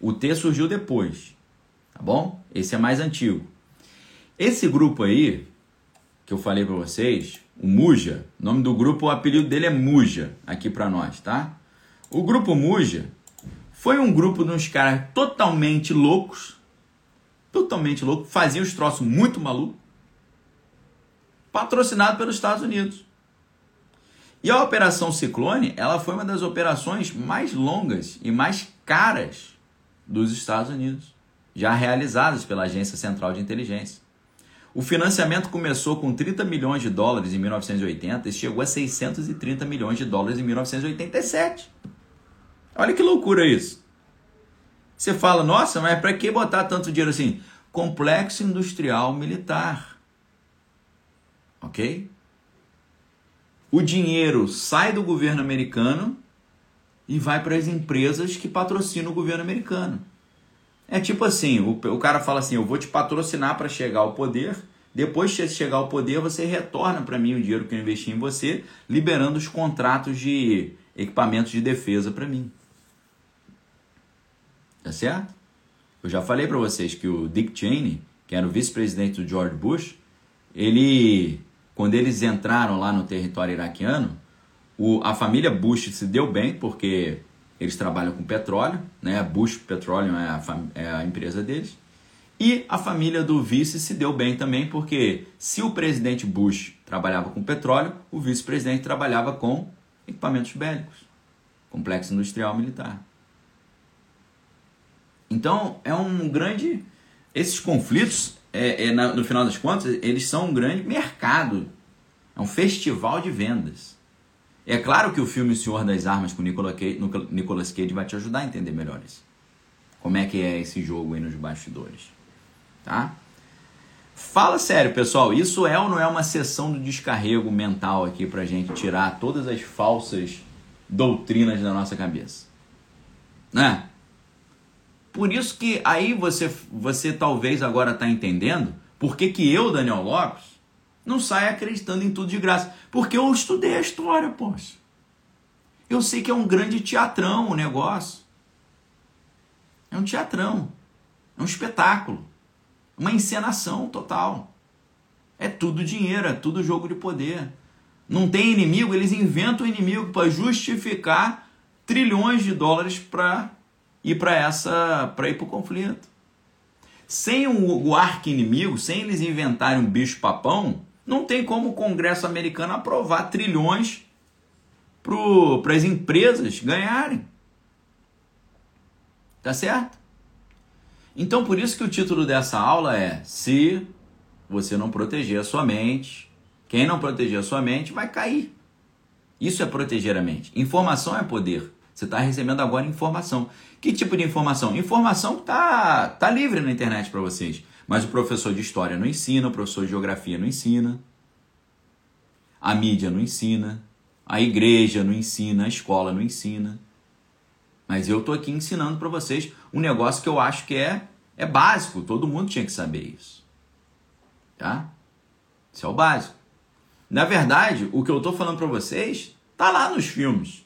O T surgiu depois. Tá bom? Esse é mais antigo. Esse grupo aí, que eu falei para vocês, o Muja, o nome do grupo, o apelido dele é Muja, aqui para nós, tá? O grupo Muja foi um grupo de uns caras totalmente loucos, totalmente loucos, faziam os troços muito malucos, patrocinado pelos Estados Unidos. E a Operação Ciclone, ela foi uma das operações mais longas e mais caras dos Estados Unidos, já realizadas pela Agência Central de Inteligência. O financiamento começou com 30 milhões de dólares em 1980 e chegou a 630 milhões de dólares em 1987. Olha que loucura isso. Você fala, nossa, mas para que botar tanto dinheiro assim? Complexo industrial militar. Ok? o dinheiro sai do governo americano e vai para as empresas que patrocinam o governo americano. É tipo assim, o, o cara fala assim, eu vou te patrocinar para chegar ao poder, depois de chegar ao poder você retorna para mim o dinheiro que eu investi em você, liberando os contratos de equipamentos de defesa para mim. Tá certo? Eu já falei para vocês que o Dick Cheney, que era o vice-presidente do George Bush, ele quando eles entraram lá no território iraquiano, o, a família Bush se deu bem, porque eles trabalham com petróleo, né? Bush Petroleum é a, é a empresa deles. E a família do vice se deu bem também, porque se o presidente Bush trabalhava com petróleo, o vice-presidente trabalhava com equipamentos bélicos, complexo industrial militar. Então é um grande. Esses conflitos é, é, no final das contas, eles são um grande mercado. É um festival de vendas. É claro que o filme Senhor das Armas com Nicolas Cage vai te ajudar a entender melhor isso. Como é que é esse jogo aí nos bastidores. Tá? Fala sério, pessoal. Isso é ou não é uma sessão do descarrego mental aqui pra gente tirar todas as falsas doutrinas da nossa cabeça? Né? Por isso que aí você, você talvez agora está entendendo por que, que eu, Daniel Lopes, não saio acreditando em tudo de graça. Porque eu estudei a história, poxa. Eu sei que é um grande teatrão o negócio. É um teatrão. É um espetáculo. Uma encenação total. É tudo dinheiro, é tudo jogo de poder. Não tem inimigo, eles inventam inimigo para justificar trilhões de dólares para ir para essa para ir para o conflito. Sem o, o arco inimigo, sem eles inventarem um bicho papão, não tem como o Congresso americano aprovar trilhões para as empresas ganharem. Tá certo? Então, por isso que o título dessa aula é: Se você não proteger a sua mente, quem não proteger a sua mente vai cair. Isso é proteger a mente. Informação é poder. Você está recebendo agora informação. Que tipo de informação? Informação que está tá livre na internet para vocês. Mas o professor de história não ensina, o professor de geografia não ensina, a mídia não ensina, a igreja não ensina, a escola não ensina. Mas eu estou aqui ensinando para vocês um negócio que eu acho que é, é básico, todo mundo tinha que saber isso. Tá? Isso é o básico. Na verdade, o que eu estou falando para vocês tá lá nos filmes.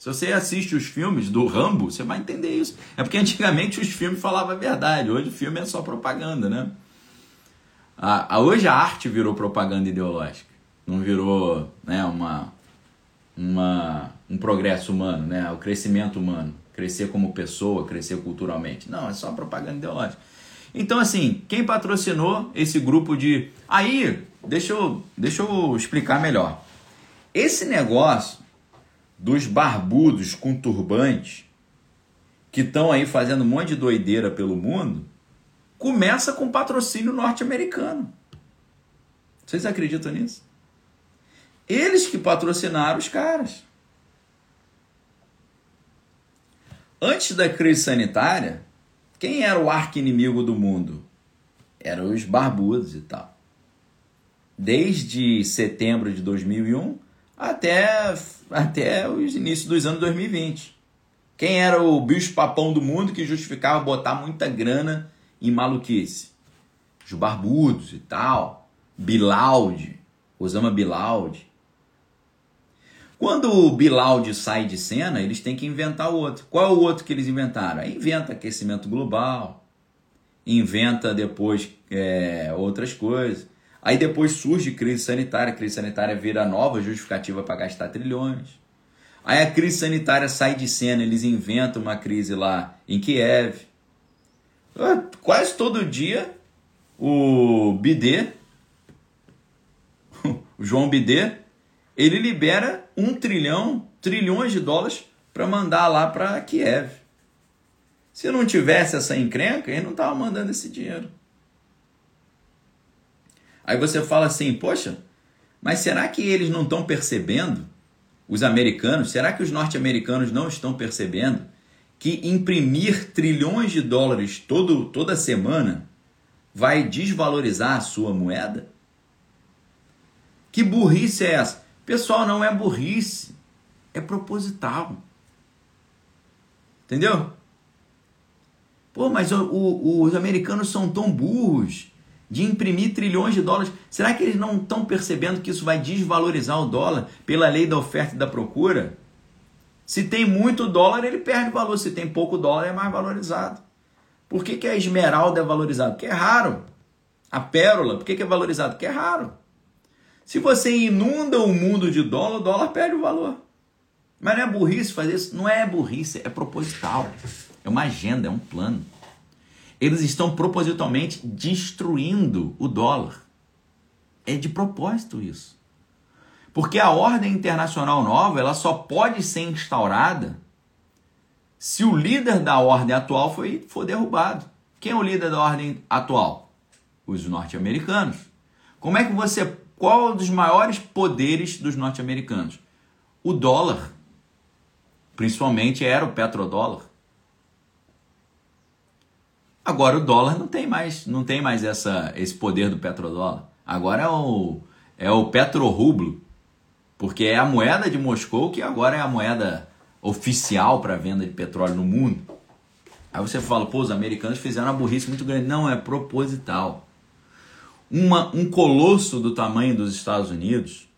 Se você assiste os filmes do Rambo, você vai entender isso. É porque antigamente os filmes falavam a verdade, hoje o filme é só propaganda, né? A, a, hoje a arte virou propaganda ideológica, não virou né, uma, uma, um progresso humano, né? o crescimento humano, crescer como pessoa, crescer culturalmente. Não, é só propaganda ideológica. Então, assim, quem patrocinou esse grupo de. Aí, deixa eu, deixa eu explicar melhor. Esse negócio dos barbudos com turbante que estão aí fazendo um monte de doideira pelo mundo, começa com patrocínio norte-americano. Vocês acreditam nisso? Eles que patrocinaram os caras. Antes da crise sanitária, quem era o arqui-inimigo do mundo? Eram os barbudos e tal. Desde setembro de 2001 até, até os inícios dos anos 2020. Quem era o bicho papão do mundo que justificava botar muita grana em maluquice? Os barbudos e tal. Bilaldi, Osama Bilaldi. Quando o Bilaldi sai de cena, eles têm que inventar outro. Qual é o outro que eles inventaram? Inventa aquecimento global, inventa depois é, outras coisas. Aí depois surge crise sanitária, a crise sanitária vira nova justificativa para gastar trilhões. Aí a crise sanitária sai de cena, eles inventam uma crise lá em Kiev. Ah, quase todo dia o BD [LAUGHS] o João Bidet, ele libera um trilhão, trilhões de dólares para mandar lá para Kiev. Se não tivesse essa encrenca, ele não estava mandando esse dinheiro. Aí você fala assim, poxa, mas será que eles não estão percebendo, os americanos, será que os norte-americanos não estão percebendo que imprimir trilhões de dólares todo, toda semana vai desvalorizar a sua moeda? Que burrice é essa? Pessoal, não é burrice, é proposital. Entendeu? Pô, mas o, o, os americanos são tão burros de imprimir trilhões de dólares. Será que eles não estão percebendo que isso vai desvalorizar o dólar pela lei da oferta e da procura? Se tem muito dólar, ele perde valor. Se tem pouco dólar, é mais valorizado. Por que, que a esmeralda é valorizada? Porque é raro. A pérola, por que, que é valorizado? Porque é raro. Se você inunda o mundo de dólar, o dólar perde o valor. Mas não é burrice fazer isso? Não é burrice, é proposital. É uma agenda, é um plano. Eles estão propositalmente destruindo o dólar. É de propósito isso. Porque a ordem internacional nova, ela só pode ser instaurada se o líder da ordem atual foi, for derrubado. Quem é o líder da ordem atual? Os norte-americanos. Como é que você. Qual é um dos maiores poderes dos norte-americanos? O dólar. Principalmente era o petrodólar. Agora o dólar não tem mais, não tem mais essa, esse poder do petrodólar. Agora é o, é o petrorublo, porque é a moeda de Moscou que agora é a moeda oficial para venda de petróleo no mundo. Aí você fala, pô, os americanos fizeram uma burrice muito grande. Não, é proposital. Uma, um colosso do tamanho dos Estados Unidos,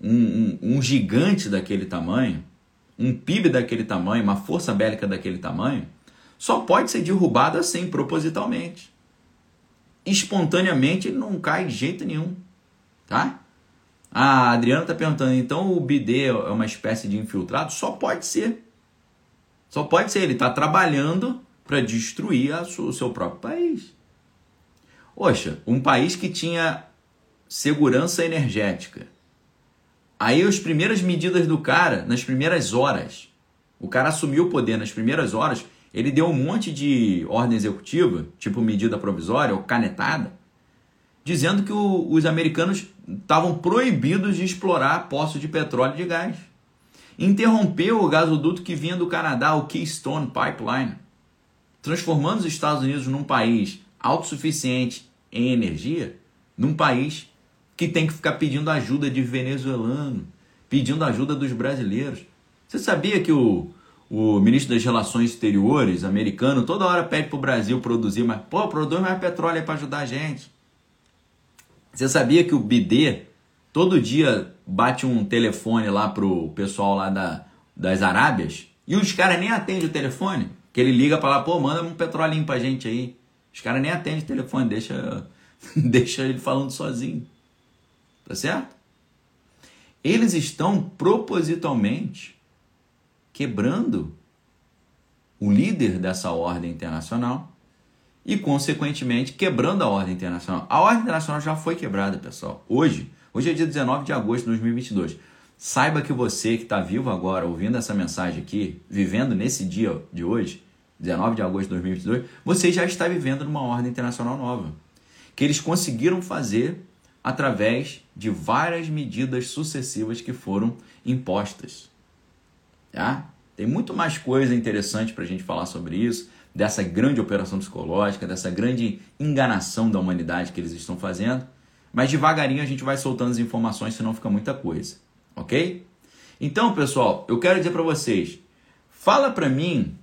um, um, um gigante daquele tamanho, um PIB daquele tamanho, uma força bélica daquele tamanho, só pode ser derrubado assim, propositalmente. Espontaneamente não cai de jeito nenhum, tá? A Adriana está perguntando, então o BD é uma espécie de infiltrado? Só pode ser. Só pode ser. Ele está trabalhando para destruir o seu próprio país. Poxa, um país que tinha segurança energética. Aí as primeiras medidas do cara, nas primeiras horas, o cara assumiu o poder nas primeiras horas, ele deu um monte de ordem executiva, tipo medida provisória ou canetada, dizendo que o, os americanos estavam proibidos de explorar poços de petróleo e de gás. Interrompeu o gasoduto que vinha do Canadá, o Keystone Pipeline, transformando os Estados Unidos num país autossuficiente em energia, num país que tem que ficar pedindo ajuda de venezuelano, pedindo ajuda dos brasileiros. Você sabia que o, o ministro das Relações Exteriores americano toda hora pede para o Brasil produzir mais. Pô, produz mais petróleo aí para ajudar a gente. Você sabia que o BD todo dia bate um telefone lá pro pessoal lá da, das Arábias e os caras nem atendem o telefone? Que ele liga para lá, pô, manda um petrolinho pra gente aí. Os caras nem atendem o telefone, deixa, [LAUGHS] deixa ele falando sozinho. Tá certo? Eles estão propositalmente quebrando o líder dessa ordem internacional e, consequentemente, quebrando a ordem internacional. A ordem internacional já foi quebrada, pessoal. Hoje, hoje é dia 19 de agosto de 2022. Saiba que você que está vivo agora, ouvindo essa mensagem aqui, vivendo nesse dia de hoje, 19 de agosto de 2022, você já está vivendo numa ordem internacional nova. Que eles conseguiram fazer através de várias medidas sucessivas que foram impostas. Tá? Tem muito mais coisa interessante para a gente falar sobre isso, dessa grande operação psicológica, dessa grande enganação da humanidade que eles estão fazendo. Mas devagarinho a gente vai soltando as informações, senão fica muita coisa, ok? Então, pessoal, eu quero dizer para vocês, fala para mim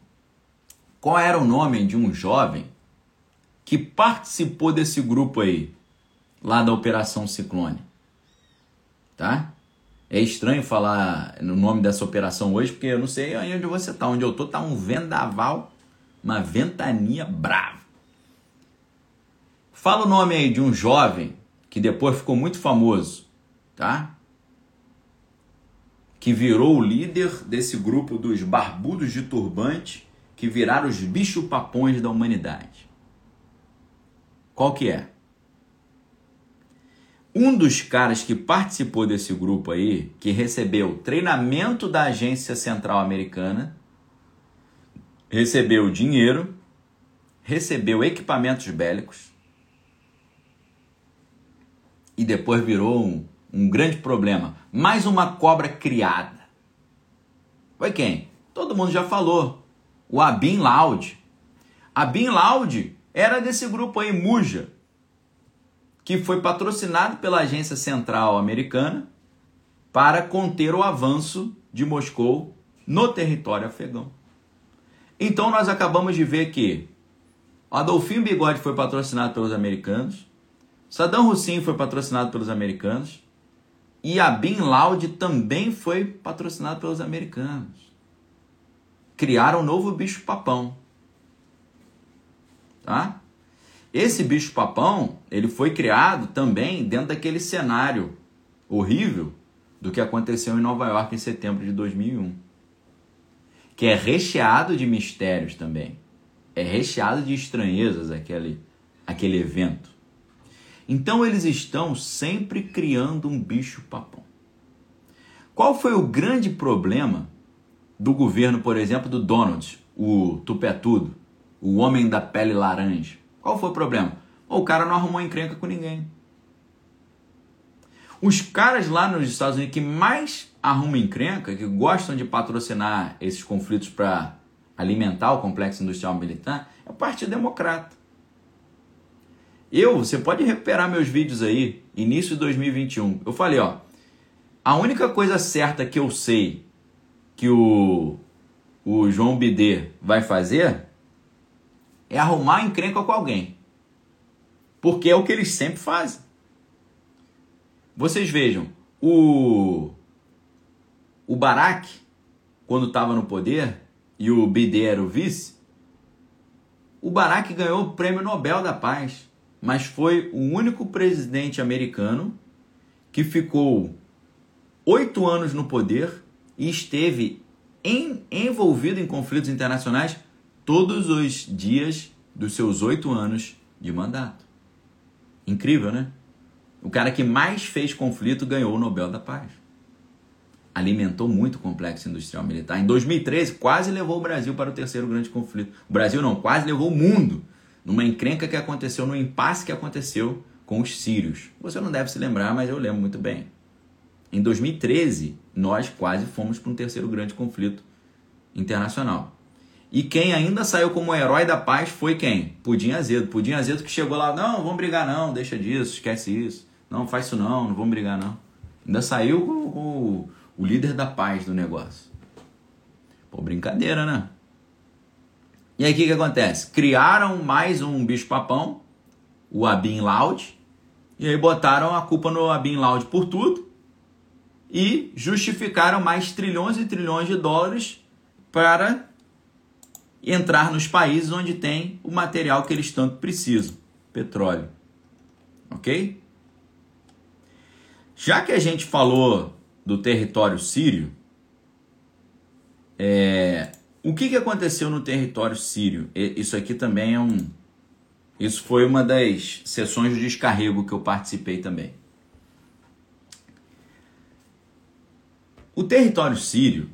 qual era o nome de um jovem que participou desse grupo aí, lá da Operação Ciclone, tá? É estranho falar no nome dessa operação hoje, porque eu não sei onde você está. Onde eu tô tá um vendaval, uma ventania brava. Fala o nome aí de um jovem que depois ficou muito famoso, tá? Que virou o líder desse grupo dos barbudos de turbante que viraram os bicho-papões da humanidade. Qual que é? Um dos caras que participou desse grupo aí, que recebeu treinamento da Agência Central Americana, recebeu dinheiro, recebeu equipamentos bélicos e depois virou um, um grande problema. Mais uma cobra criada. Foi quem? Todo mundo já falou. O Abin Laud. Abin Laud era desse grupo aí, Muja, que foi patrocinado pela Agência Central Americana para conter o avanço de Moscou no território afegão. Então nós acabamos de ver que Adolfinho Bigode foi patrocinado pelos americanos, Saddam Hussein foi patrocinado pelos americanos e a Bin Laden também foi patrocinado pelos americanos. Criaram um novo bicho papão. Tá? Esse bicho papão, ele foi criado também dentro daquele cenário horrível do que aconteceu em Nova York em setembro de 2001 que é recheado de mistérios também. É recheado de estranhezas aquele, aquele evento. Então eles estão sempre criando um bicho papão. Qual foi o grande problema do governo, por exemplo, do Donald, o tupetudo, o homem da pele laranja? Qual foi o problema? O cara não arrumou encrenca com ninguém. Os caras lá nos Estados Unidos que mais arrumam encrenca, que gostam de patrocinar esses conflitos para alimentar o complexo industrial militar, é o Partido Democrata. Eu, você pode recuperar meus vídeos aí, início de 2021. Eu falei, ó, a única coisa certa que eu sei que o, o João Bidê vai fazer é arrumar encrenca com alguém. Porque é o que eles sempre fazem. Vocês vejam, o o Barack, quando estava no poder, e o Bidê era o vice, o Barack ganhou o prêmio Nobel da Paz, mas foi o único presidente americano que ficou oito anos no poder e esteve em, envolvido em conflitos internacionais todos os dias dos seus oito anos de mandato. Incrível, né? O cara que mais fez conflito ganhou o Nobel da Paz. Alimentou muito o complexo industrial militar. Em 2013, quase levou o Brasil para o terceiro grande conflito. O Brasil não, quase levou o mundo numa encrenca que aconteceu, num impasse que aconteceu com os sírios. Você não deve se lembrar, mas eu lembro muito bem. Em 2013, nós quase fomos para um terceiro grande conflito internacional. E quem ainda saiu como herói da paz foi quem? Pudim Azedo. Pudim Azedo que chegou lá, não, vamos brigar não, deixa disso, esquece isso. Não, faz isso não, não vamos brigar não. Ainda saiu com, o, o líder da paz do negócio. Pô, brincadeira, né? E aí o que, que acontece? Criaram mais um bicho-papão, o Abin Laud, e aí botaram a culpa no Abin Laud por tudo e justificaram mais trilhões e trilhões de dólares para entrar nos países onde tem o material que eles tanto precisam, petróleo. Ok? Já que a gente falou do território sírio, é, o que, que aconteceu no território sírio? Isso aqui também é um. Isso foi uma das sessões de descarrego que eu participei também. O território sírio,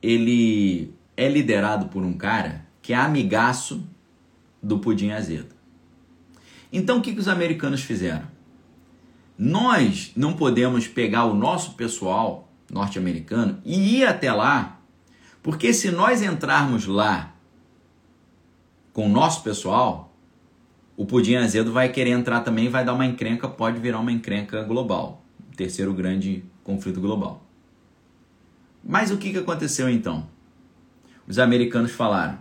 ele é liderado por um cara que é amigaço do pudim azedo. Então o que, que os americanos fizeram? Nós não podemos pegar o nosso pessoal norte-americano e ir até lá, porque se nós entrarmos lá com o nosso pessoal, o pudim azedo vai querer entrar também, vai dar uma encrenca, pode virar uma encrenca global, terceiro grande conflito global. Mas o que, que aconteceu então? Os americanos falaram: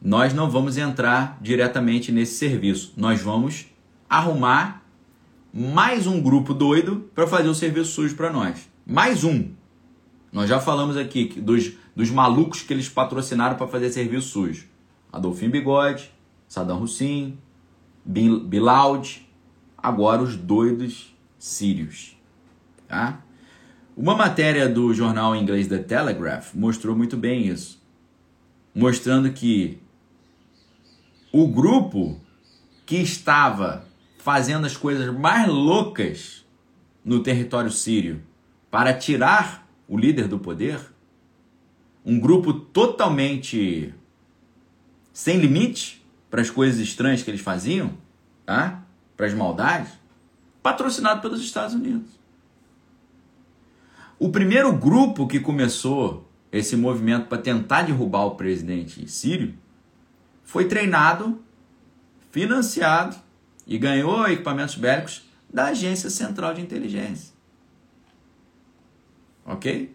nós não vamos entrar diretamente nesse serviço, nós vamos arrumar mais um grupo doido para fazer o serviço sujo para nós. Mais um. Nós já falamos aqui dos, dos malucos que eles patrocinaram para fazer serviço sujo. Adolfinho Bigode, Saddam Hussein, Bilaud, agora os doidos sírios. Tá? Uma matéria do jornal inglês The Telegraph mostrou muito bem isso. Mostrando que o grupo que estava fazendo as coisas mais loucas no território sírio para tirar o líder do poder, um grupo totalmente sem limite para as coisas estranhas que eles faziam, tá? Para as maldades, patrocinado pelos Estados Unidos. O primeiro grupo que começou esse movimento para tentar derrubar o presidente sírio foi treinado, financiado e ganhou equipamentos bélicos da Agência Central de Inteligência. Ok?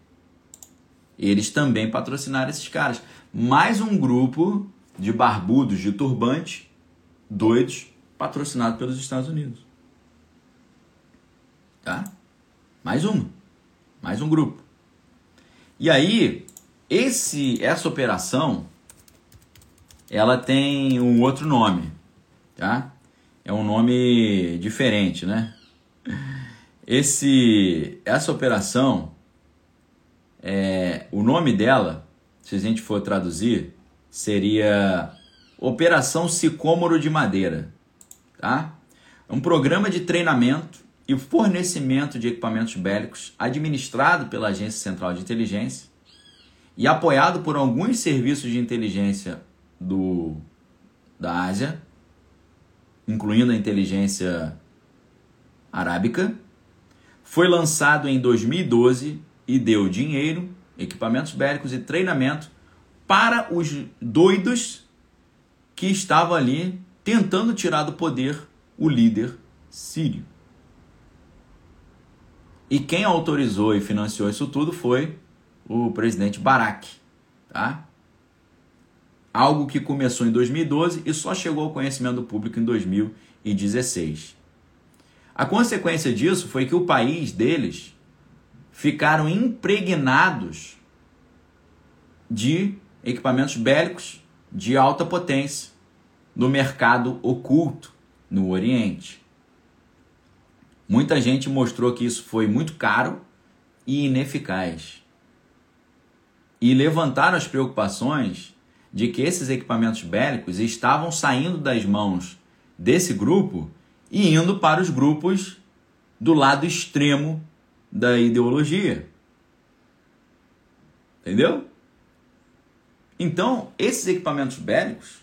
Eles também patrocinaram esses caras. Mais um grupo de barbudos de turbante, doidos, patrocinado pelos Estados Unidos. Tá? Mais uma. Mais um grupo. E aí, esse, essa operação, ela tem um outro nome, tá? É um nome diferente, né? Esse, essa operação, é, o nome dela, se a gente for traduzir, seria Operação Sicômoro de Madeira, tá? É um programa de treinamento e fornecimento de equipamentos bélicos administrado pela Agência Central de Inteligência e apoiado por alguns serviços de inteligência do, da Ásia, incluindo a inteligência arábica, foi lançado em 2012 e deu dinheiro, equipamentos bélicos e treinamento para os doidos que estavam ali tentando tirar do poder o líder sírio. E quem autorizou e financiou isso tudo foi o presidente Barack, tá? Algo que começou em 2012 e só chegou ao conhecimento do público em 2016. A consequência disso foi que o país deles ficaram impregnados de equipamentos bélicos de alta potência no mercado oculto no Oriente. Muita gente mostrou que isso foi muito caro e ineficaz e levantaram as preocupações de que esses equipamentos bélicos estavam saindo das mãos desse grupo e indo para os grupos do lado extremo da ideologia. Entendeu? Então, esses equipamentos bélicos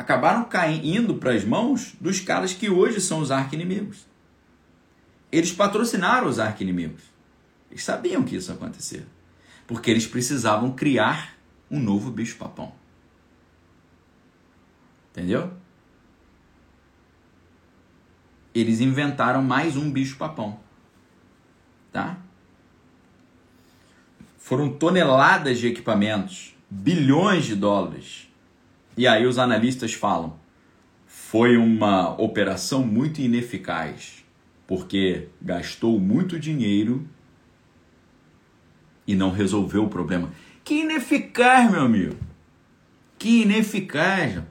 acabaram caindo, indo para as mãos dos caras que hoje são os arqui-inimigos. Eles patrocinaram os arqui-inimigos. Eles sabiam que isso ia acontecer. Porque eles precisavam criar um novo bicho-papão. Entendeu? Eles inventaram mais um bicho-papão. Tá? Foram toneladas de equipamentos, bilhões de dólares. E aí os analistas falam: foi uma operação muito ineficaz, porque gastou muito dinheiro e não resolveu o problema. Que ineficaz, meu amigo. Que ineficaz.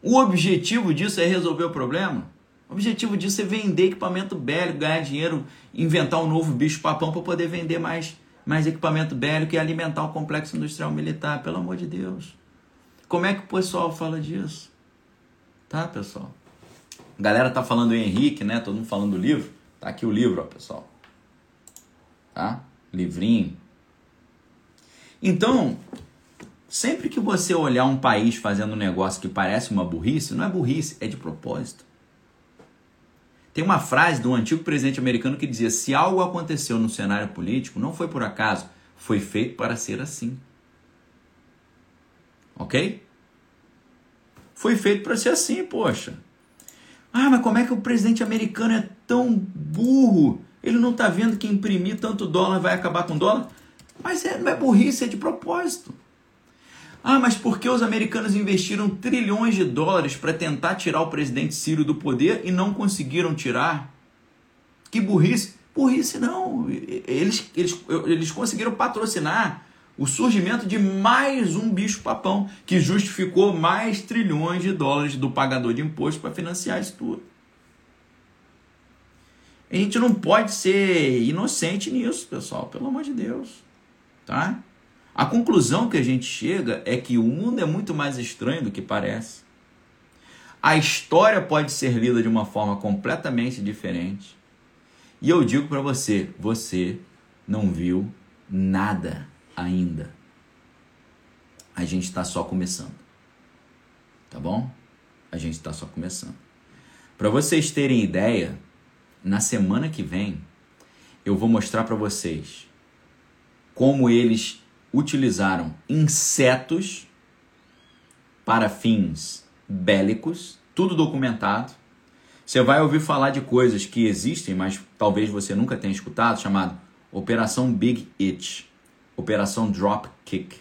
O objetivo disso é resolver o problema. O objetivo disso é vender equipamento bélico, ganhar dinheiro, inventar um novo bicho papão para poder vender mais, mais equipamento bélico e alimentar o complexo industrial militar. Pelo amor de Deus. Como é que o pessoal fala disso? Tá, pessoal? A galera tá falando do Henrique, né? Todo mundo falando do livro. Tá aqui o livro, ó, pessoal. Tá? livrinho. Então, sempre que você olhar um país fazendo um negócio que parece uma burrice, não é burrice, é de propósito. Tem uma frase do antigo presidente americano que dizia: se algo aconteceu no cenário político, não foi por acaso, foi feito para ser assim. Ok? Foi feito para ser assim, poxa. Ah, mas como é que o presidente americano é tão burro? Ele não está vendo que imprimir tanto dólar vai acabar com dólar? Mas é, não é burrice, é de propósito. Ah, mas por que os americanos investiram trilhões de dólares para tentar tirar o presidente Sírio do poder e não conseguiram tirar? Que burrice! Burrice não. Eles, eles, eles conseguiram patrocinar o surgimento de mais um bicho-papão que justificou mais trilhões de dólares do pagador de imposto para financiar isso tudo. A gente não pode ser inocente nisso, pessoal, pelo amor de Deus, tá? A conclusão que a gente chega é que o mundo é muito mais estranho do que parece. A história pode ser lida de uma forma completamente diferente. E eu digo para você, você não viu nada ainda. A gente está só começando. Tá bom? A gente está só começando. Para vocês terem ideia, na semana que vem eu vou mostrar para vocês como eles utilizaram insetos para fins bélicos, tudo documentado. Você vai ouvir falar de coisas que existem, mas talvez você nunca tenha escutado, chamado Operação Big Itch, Operação Drop Kick,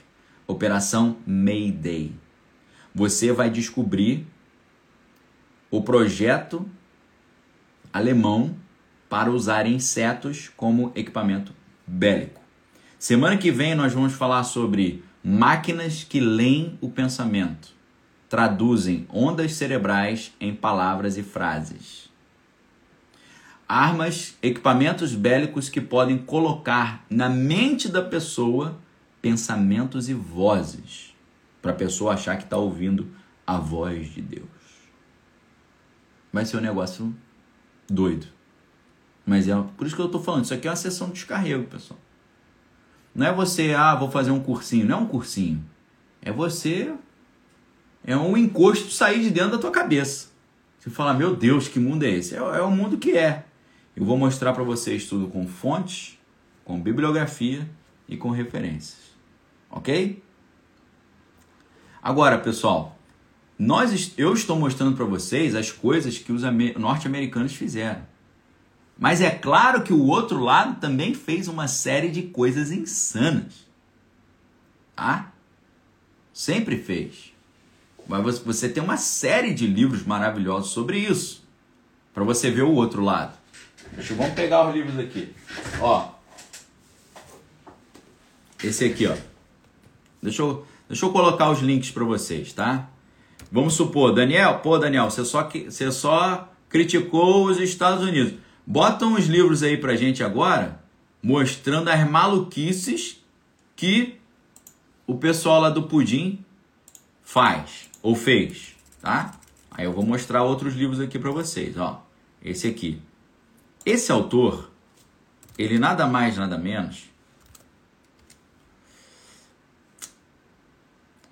Operação Mayday. Você vai descobrir o projeto alemão para usar insetos como equipamento bélico. Semana que vem nós vamos falar sobre máquinas que leem o pensamento, traduzem ondas cerebrais em palavras e frases. Armas, equipamentos bélicos que podem colocar na mente da pessoa pensamentos e vozes, para a pessoa achar que está ouvindo a voz de Deus. Vai ser um negócio doido. Mas é por isso que eu estou falando, isso aqui é uma sessão de descarrego, pessoal. Não é você, ah, vou fazer um cursinho. Não é um cursinho. É você. É um encosto sair de dentro da tua cabeça. Você fala, meu Deus, que mundo é esse? É, é o mundo que é. Eu vou mostrar para vocês tudo com fontes, com bibliografia e com referências. Ok? Agora, pessoal, nós, eu estou mostrando para vocês as coisas que os norte-americanos fizeram. Mas é claro que o outro lado também fez uma série de coisas insanas. Tá? Sempre fez. Mas você tem uma série de livros maravilhosos sobre isso. Para você ver o outro lado. Deixa eu, vamos pegar os livros aqui. Ó. Esse aqui, ó. Deixa eu, deixa eu colocar os links para vocês, tá? Vamos supor, Daniel, pô, Daniel, você só, você só criticou os Estados Unidos. Bota uns livros aí pra gente agora, mostrando as maluquices que o pessoal lá do Pudim faz ou fez, tá? Aí eu vou mostrar outros livros aqui para vocês, ó. Esse aqui. Esse autor, ele nada mais, nada menos.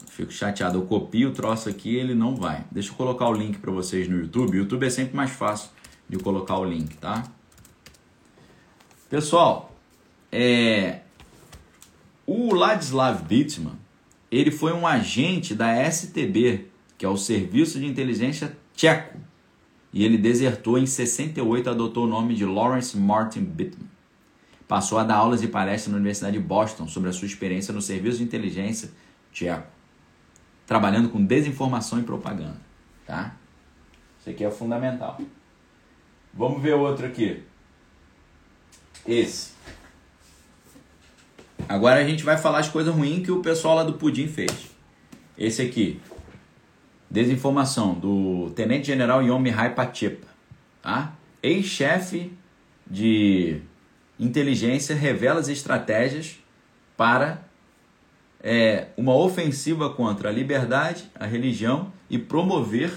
Fico chateado, eu copio o troço aqui, ele não vai. Deixa eu colocar o link para vocês no YouTube. O YouTube é sempre mais fácil de colocar o link, tá? Pessoal, é, o Ladislav Bittman, ele foi um agente da STB, que é o Serviço de Inteligência Tcheco, e ele desertou em 68 e adotou o nome de Lawrence Martin Bittman. Passou a dar aulas e palestras na Universidade de Boston sobre a sua experiência no Serviço de Inteligência Tcheco, trabalhando com desinformação e propaganda, tá? Isso aqui é fundamental. Vamos ver outro aqui. Esse. Agora a gente vai falar as coisas ruins que o pessoal lá do Pudim fez. Esse aqui. Desinformação do Tenente General Yomihai Pachepa. Tá? Ex-chefe de inteligência revela as estratégias para é, uma ofensiva contra a liberdade, a religião e promover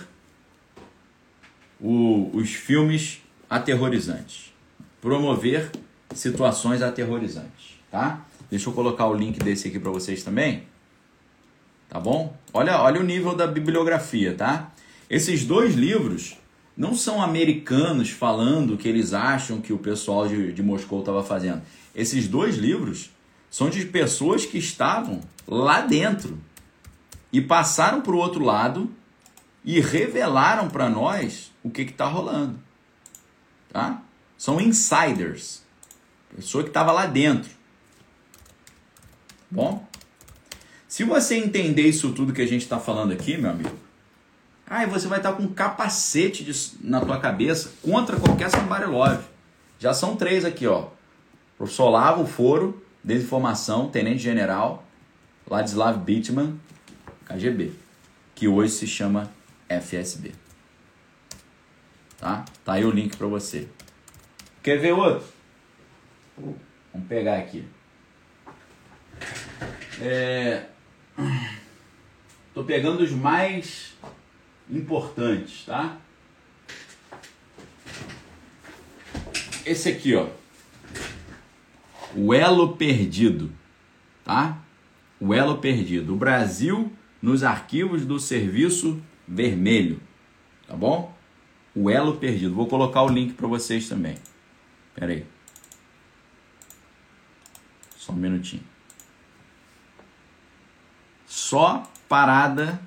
o, os filmes aterrorizantes. Promover situações aterrorizantes, tá? Deixa eu colocar o link desse aqui para vocês também. Tá bom? Olha, olha o nível da bibliografia, tá? Esses dois livros não são americanos falando que eles acham que o pessoal de, de Moscou estava fazendo. Esses dois livros são de pessoas que estavam lá dentro e passaram para o outro lado e revelaram para nós o que está rolando tá? São insiders. Pessoa que estava lá dentro. Bom? Se você entender isso tudo que a gente está falando aqui, meu amigo, aí você vai estar tá com um capacete de, na tua cabeça contra qualquer somebody love. Já são três aqui, ó. Professor Olavo Foro, Desinformação, Tenente General, Ladislav Bittman, KGB, que hoje se chama FSB. Tá? Tá aí o link para você. Quer ver outro? Vamos pegar aqui. É... Tô pegando os mais importantes, tá? Esse aqui, ó. O elo perdido, tá? O elo perdido. O Brasil nos arquivos do Serviço Vermelho, tá bom? O elo perdido. Vou colocar o link para vocês também. Pera aí. Só um minutinho. Só parada,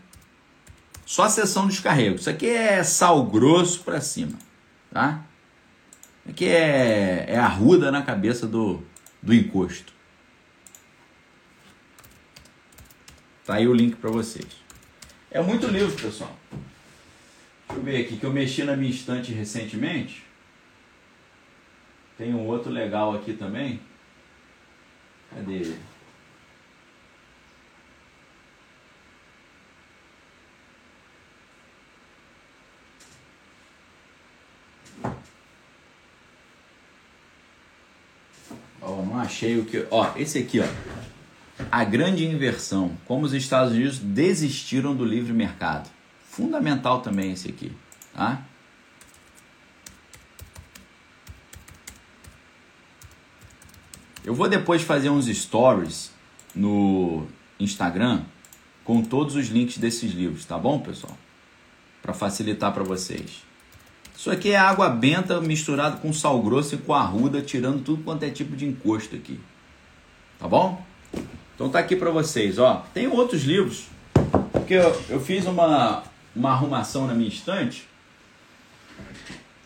só sessão de descarrego. Isso aqui é sal grosso para cima, tá? Aqui é, é arruda na cabeça do, do encosto. Tá aí o link para vocês. É muito livro, pessoal. Deixa eu ver aqui que eu mexi na minha estante recentemente. Tem um outro legal aqui também. Cadê ele? Não achei o que. Ó, esse aqui, ó. A grande inversão. Como os Estados Unidos desistiram do livre mercado. Fundamental também esse aqui, tá? Eu vou depois fazer uns stories no Instagram com todos os links desses livros, tá bom, pessoal? Para facilitar para vocês. Isso aqui é água benta misturado com sal grosso e com arruda, tirando tudo quanto é tipo de encosto aqui. Tá bom? Então tá aqui para vocês, ó. Tem outros livros, porque eu, eu fiz uma, uma arrumação na minha estante.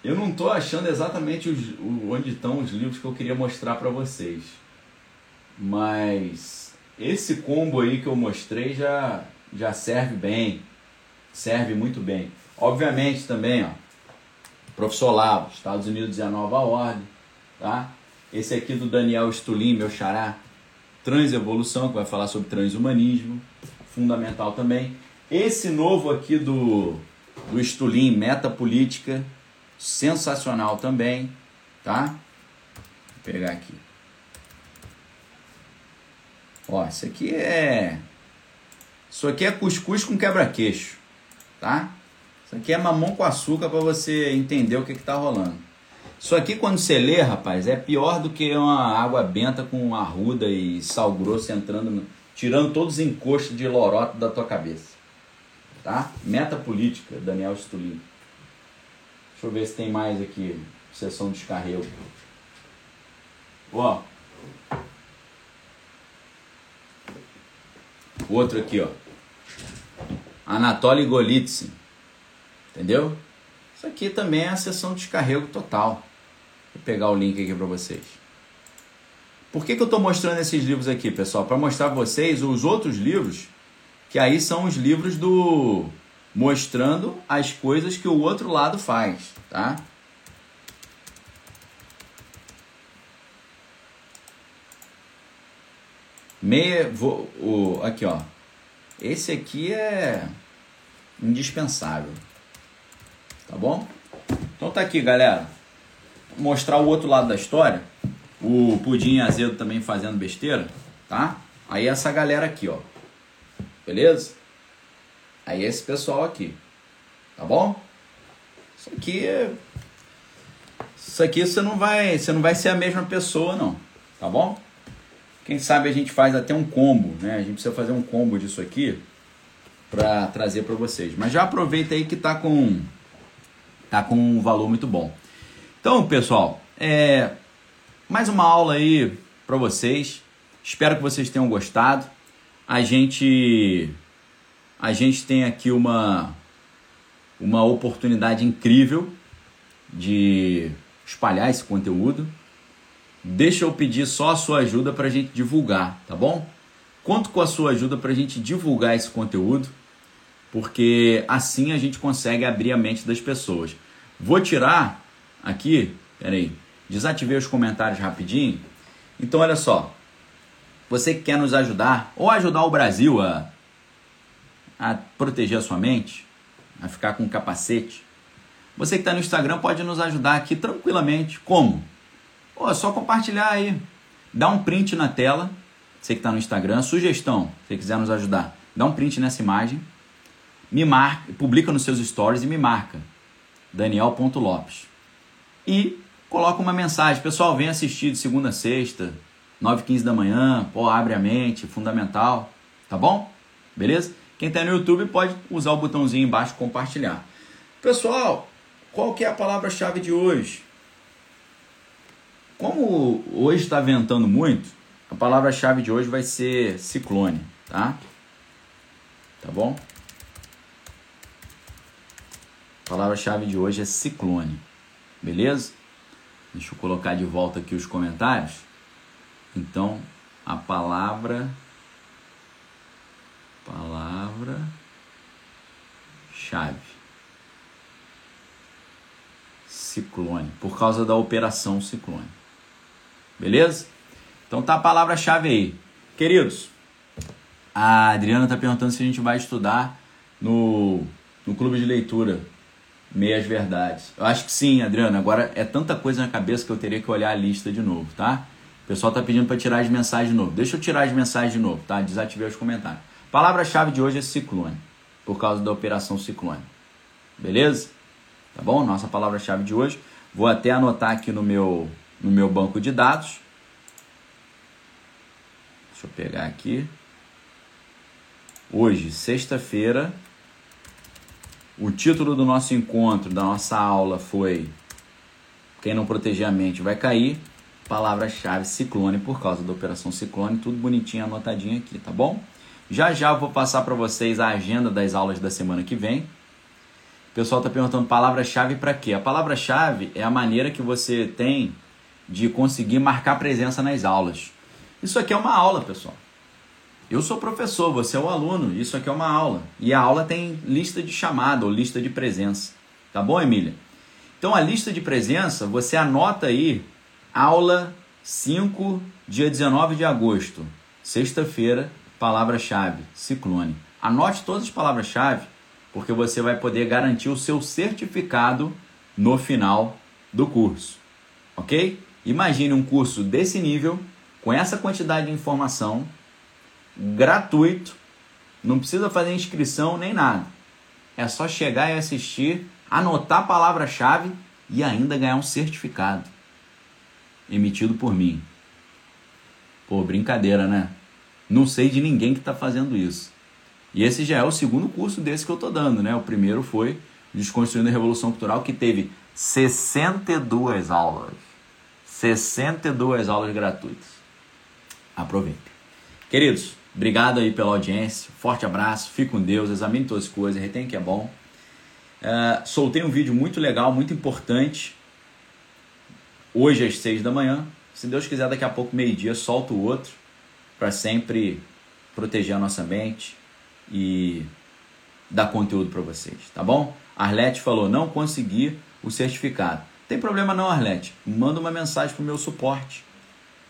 Eu não tô achando exatamente os, onde estão os livros que eu queria mostrar para vocês. Mas esse combo aí que eu mostrei já, já serve bem. Serve muito bem. Obviamente também, ó Professor Estados Unidos e a Nova Ordem, tá? Esse aqui do Daniel Stulin, meu xará, Transevolução, que vai falar sobre transhumanismo, fundamental também. Esse novo aqui do, do Stulin, Metapolítica, sensacional também, tá? Vou pegar aqui. Ó, isso aqui é... Isso aqui é cuscuz com quebra-queixo, tá? Isso aqui é mamão com açúcar para você entender o que está rolando. Isso aqui, quando você lê, rapaz, é pior do que uma água benta com arruda e sal grosso entrando, no, tirando todos os encostos de loroto da tua cabeça. Tá? Meta política, Daniel Stulin. Deixa eu ver se tem mais aqui. Sessão de descarrego. Ó. Outro aqui, ó. Anatoly Golitsyn. Entendeu? Isso aqui também é a sessão de descarrego total. Vou pegar o link aqui para vocês. Por que, que eu estou mostrando esses livros aqui, pessoal? Para mostrar para vocês os outros livros, que aí são os livros do mostrando as coisas que o outro lado faz, tá? Meia, vou, o, aqui ó, esse aqui é indispensável. Tá bom? Então tá aqui, galera. Vou mostrar o outro lado da história. O Pudim Azedo também fazendo besteira, tá? Aí essa galera aqui, ó. Beleza? Aí esse pessoal aqui. Tá bom? Isso aqui Isso aqui você não vai, você não vai ser a mesma pessoa não, tá bom? Quem sabe a gente faz até um combo, né? A gente precisa fazer um combo disso aqui para trazer para vocês. Mas já aproveita aí que tá com tá com um valor muito bom. Então, pessoal, é mais uma aula aí para vocês. Espero que vocês tenham gostado. A gente a gente tem aqui uma uma oportunidade incrível de espalhar esse conteúdo. Deixa eu pedir só a sua ajuda para a gente divulgar, tá bom? Conto com a sua ajuda para a gente divulgar esse conteúdo, porque assim a gente consegue abrir a mente das pessoas. Vou tirar aqui, peraí, desativei os comentários rapidinho. Então, olha só, você que quer nos ajudar, ou ajudar o Brasil a, a proteger a sua mente, a ficar com um capacete, você que está no Instagram pode nos ajudar aqui tranquilamente. Como? Pô, é só compartilhar aí. Dá um print na tela, você que está no Instagram. Sugestão, se quiser nos ajudar, dá um print nessa imagem me marca, publica nos seus stories e me marca. Daniel.lopes. E coloca uma mensagem. Pessoal, vem assistir de segunda a sexta, 9 15 da manhã. Pô, abre a mente, fundamental. Tá bom? Beleza? Quem está no YouTube pode usar o botãozinho embaixo compartilhar. Pessoal, qual que é a palavra-chave de hoje? Como hoje está ventando muito, a palavra-chave de hoje vai ser ciclone, tá? Tá bom? A palavra-chave de hoje é ciclone, beleza? Deixa eu colocar de volta aqui os comentários. Então, a palavra palavra chave ciclone, por causa da operação ciclone. Beleza? Então tá a palavra-chave aí. Queridos, a Adriana tá perguntando se a gente vai estudar no, no clube de leitura Meias Verdades. Eu acho que sim, Adriana. Agora é tanta coisa na cabeça que eu teria que olhar a lista de novo, tá? O pessoal tá pedindo para tirar as mensagens de novo. Deixa eu tirar as mensagens de novo, tá? Desativei os comentários. Palavra-chave de hoje é ciclone, por causa da operação ciclone. Beleza? Tá bom? Nossa palavra-chave de hoje. Vou até anotar aqui no meu, no meu banco de dados. Deixa eu pegar aqui. Hoje, sexta-feira, o título do nosso encontro, da nossa aula foi Quem não proteger a mente vai cair. Palavra-chave ciclone por causa da operação ciclone, tudo bonitinho anotadinho aqui, tá bom? Já já eu vou passar para vocês a agenda das aulas da semana que vem. O pessoal está perguntando palavra-chave para quê? A palavra-chave é a maneira que você tem de conseguir marcar presença nas aulas. Isso aqui é uma aula, pessoal. Eu sou professor, você é o aluno, isso aqui é uma aula. E a aula tem lista de chamada ou lista de presença. Tá bom, Emília? Então a lista de presença, você anota aí, aula 5, dia 19 de agosto, sexta-feira, palavra-chave, ciclone. Anote todas as palavras-chave, porque você vai poder garantir o seu certificado no final do curso. Ok? Imagine um curso desse nível, com essa quantidade de informação, gratuito, não precisa fazer inscrição nem nada. É só chegar e assistir, anotar a palavra-chave e ainda ganhar um certificado emitido por mim. Pô, brincadeira, né? Não sei de ninguém que está fazendo isso. E esse já é o segundo curso desse que eu estou dando, né? O primeiro foi Desconstruindo a Revolução Cultural, que teve 62 aulas. 62 aulas gratuitas. Aproveitem. Queridos, obrigado aí pela audiência. Forte abraço, fique com Deus, examine todas as coisas, retém que é bom. Uh, soltei um vídeo muito legal, muito importante. Hoje às 6 da manhã. Se Deus quiser, daqui a pouco, meio-dia, solto o outro para sempre proteger a nossa mente e dar conteúdo para vocês, tá bom? Arlete falou: não consegui o certificado. Tem problema não, Arlete. Manda uma mensagem pro meu suporte.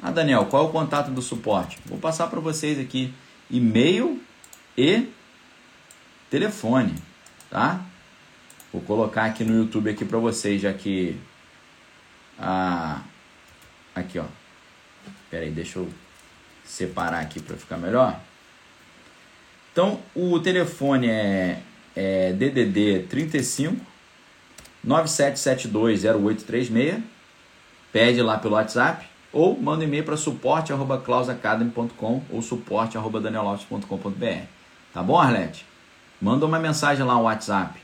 Ah, Daniel, qual é o contato do suporte? Vou passar para vocês aqui: e-mail e telefone, tá? Vou colocar aqui no YouTube aqui para vocês, já que ah, aqui ó. Pera aí, deixa eu separar aqui para ficar melhor. Então, o telefone é, é DDD 35 97720836. Pede lá pelo WhatsApp ou manda um e-mail para suporte@clausacademy.com ou suporte@danielopes.com.br. Tá bom, Arlete? Manda uma mensagem lá no WhatsApp.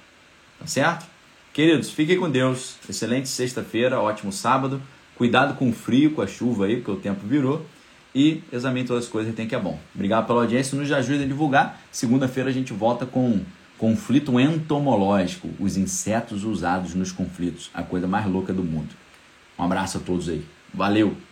Tá certo? Queridos, fiquem com Deus. Excelente sexta-feira, ótimo sábado. Cuidado com o frio, com a chuva aí, porque o tempo virou e examine todas as coisas tem que é bom. Obrigado pela audiência, nos ajuda a divulgar. Segunda-feira a gente volta com conflito entomológico, os insetos usados nos conflitos, a coisa mais louca do mundo. Um abraço a todos aí. Valeu!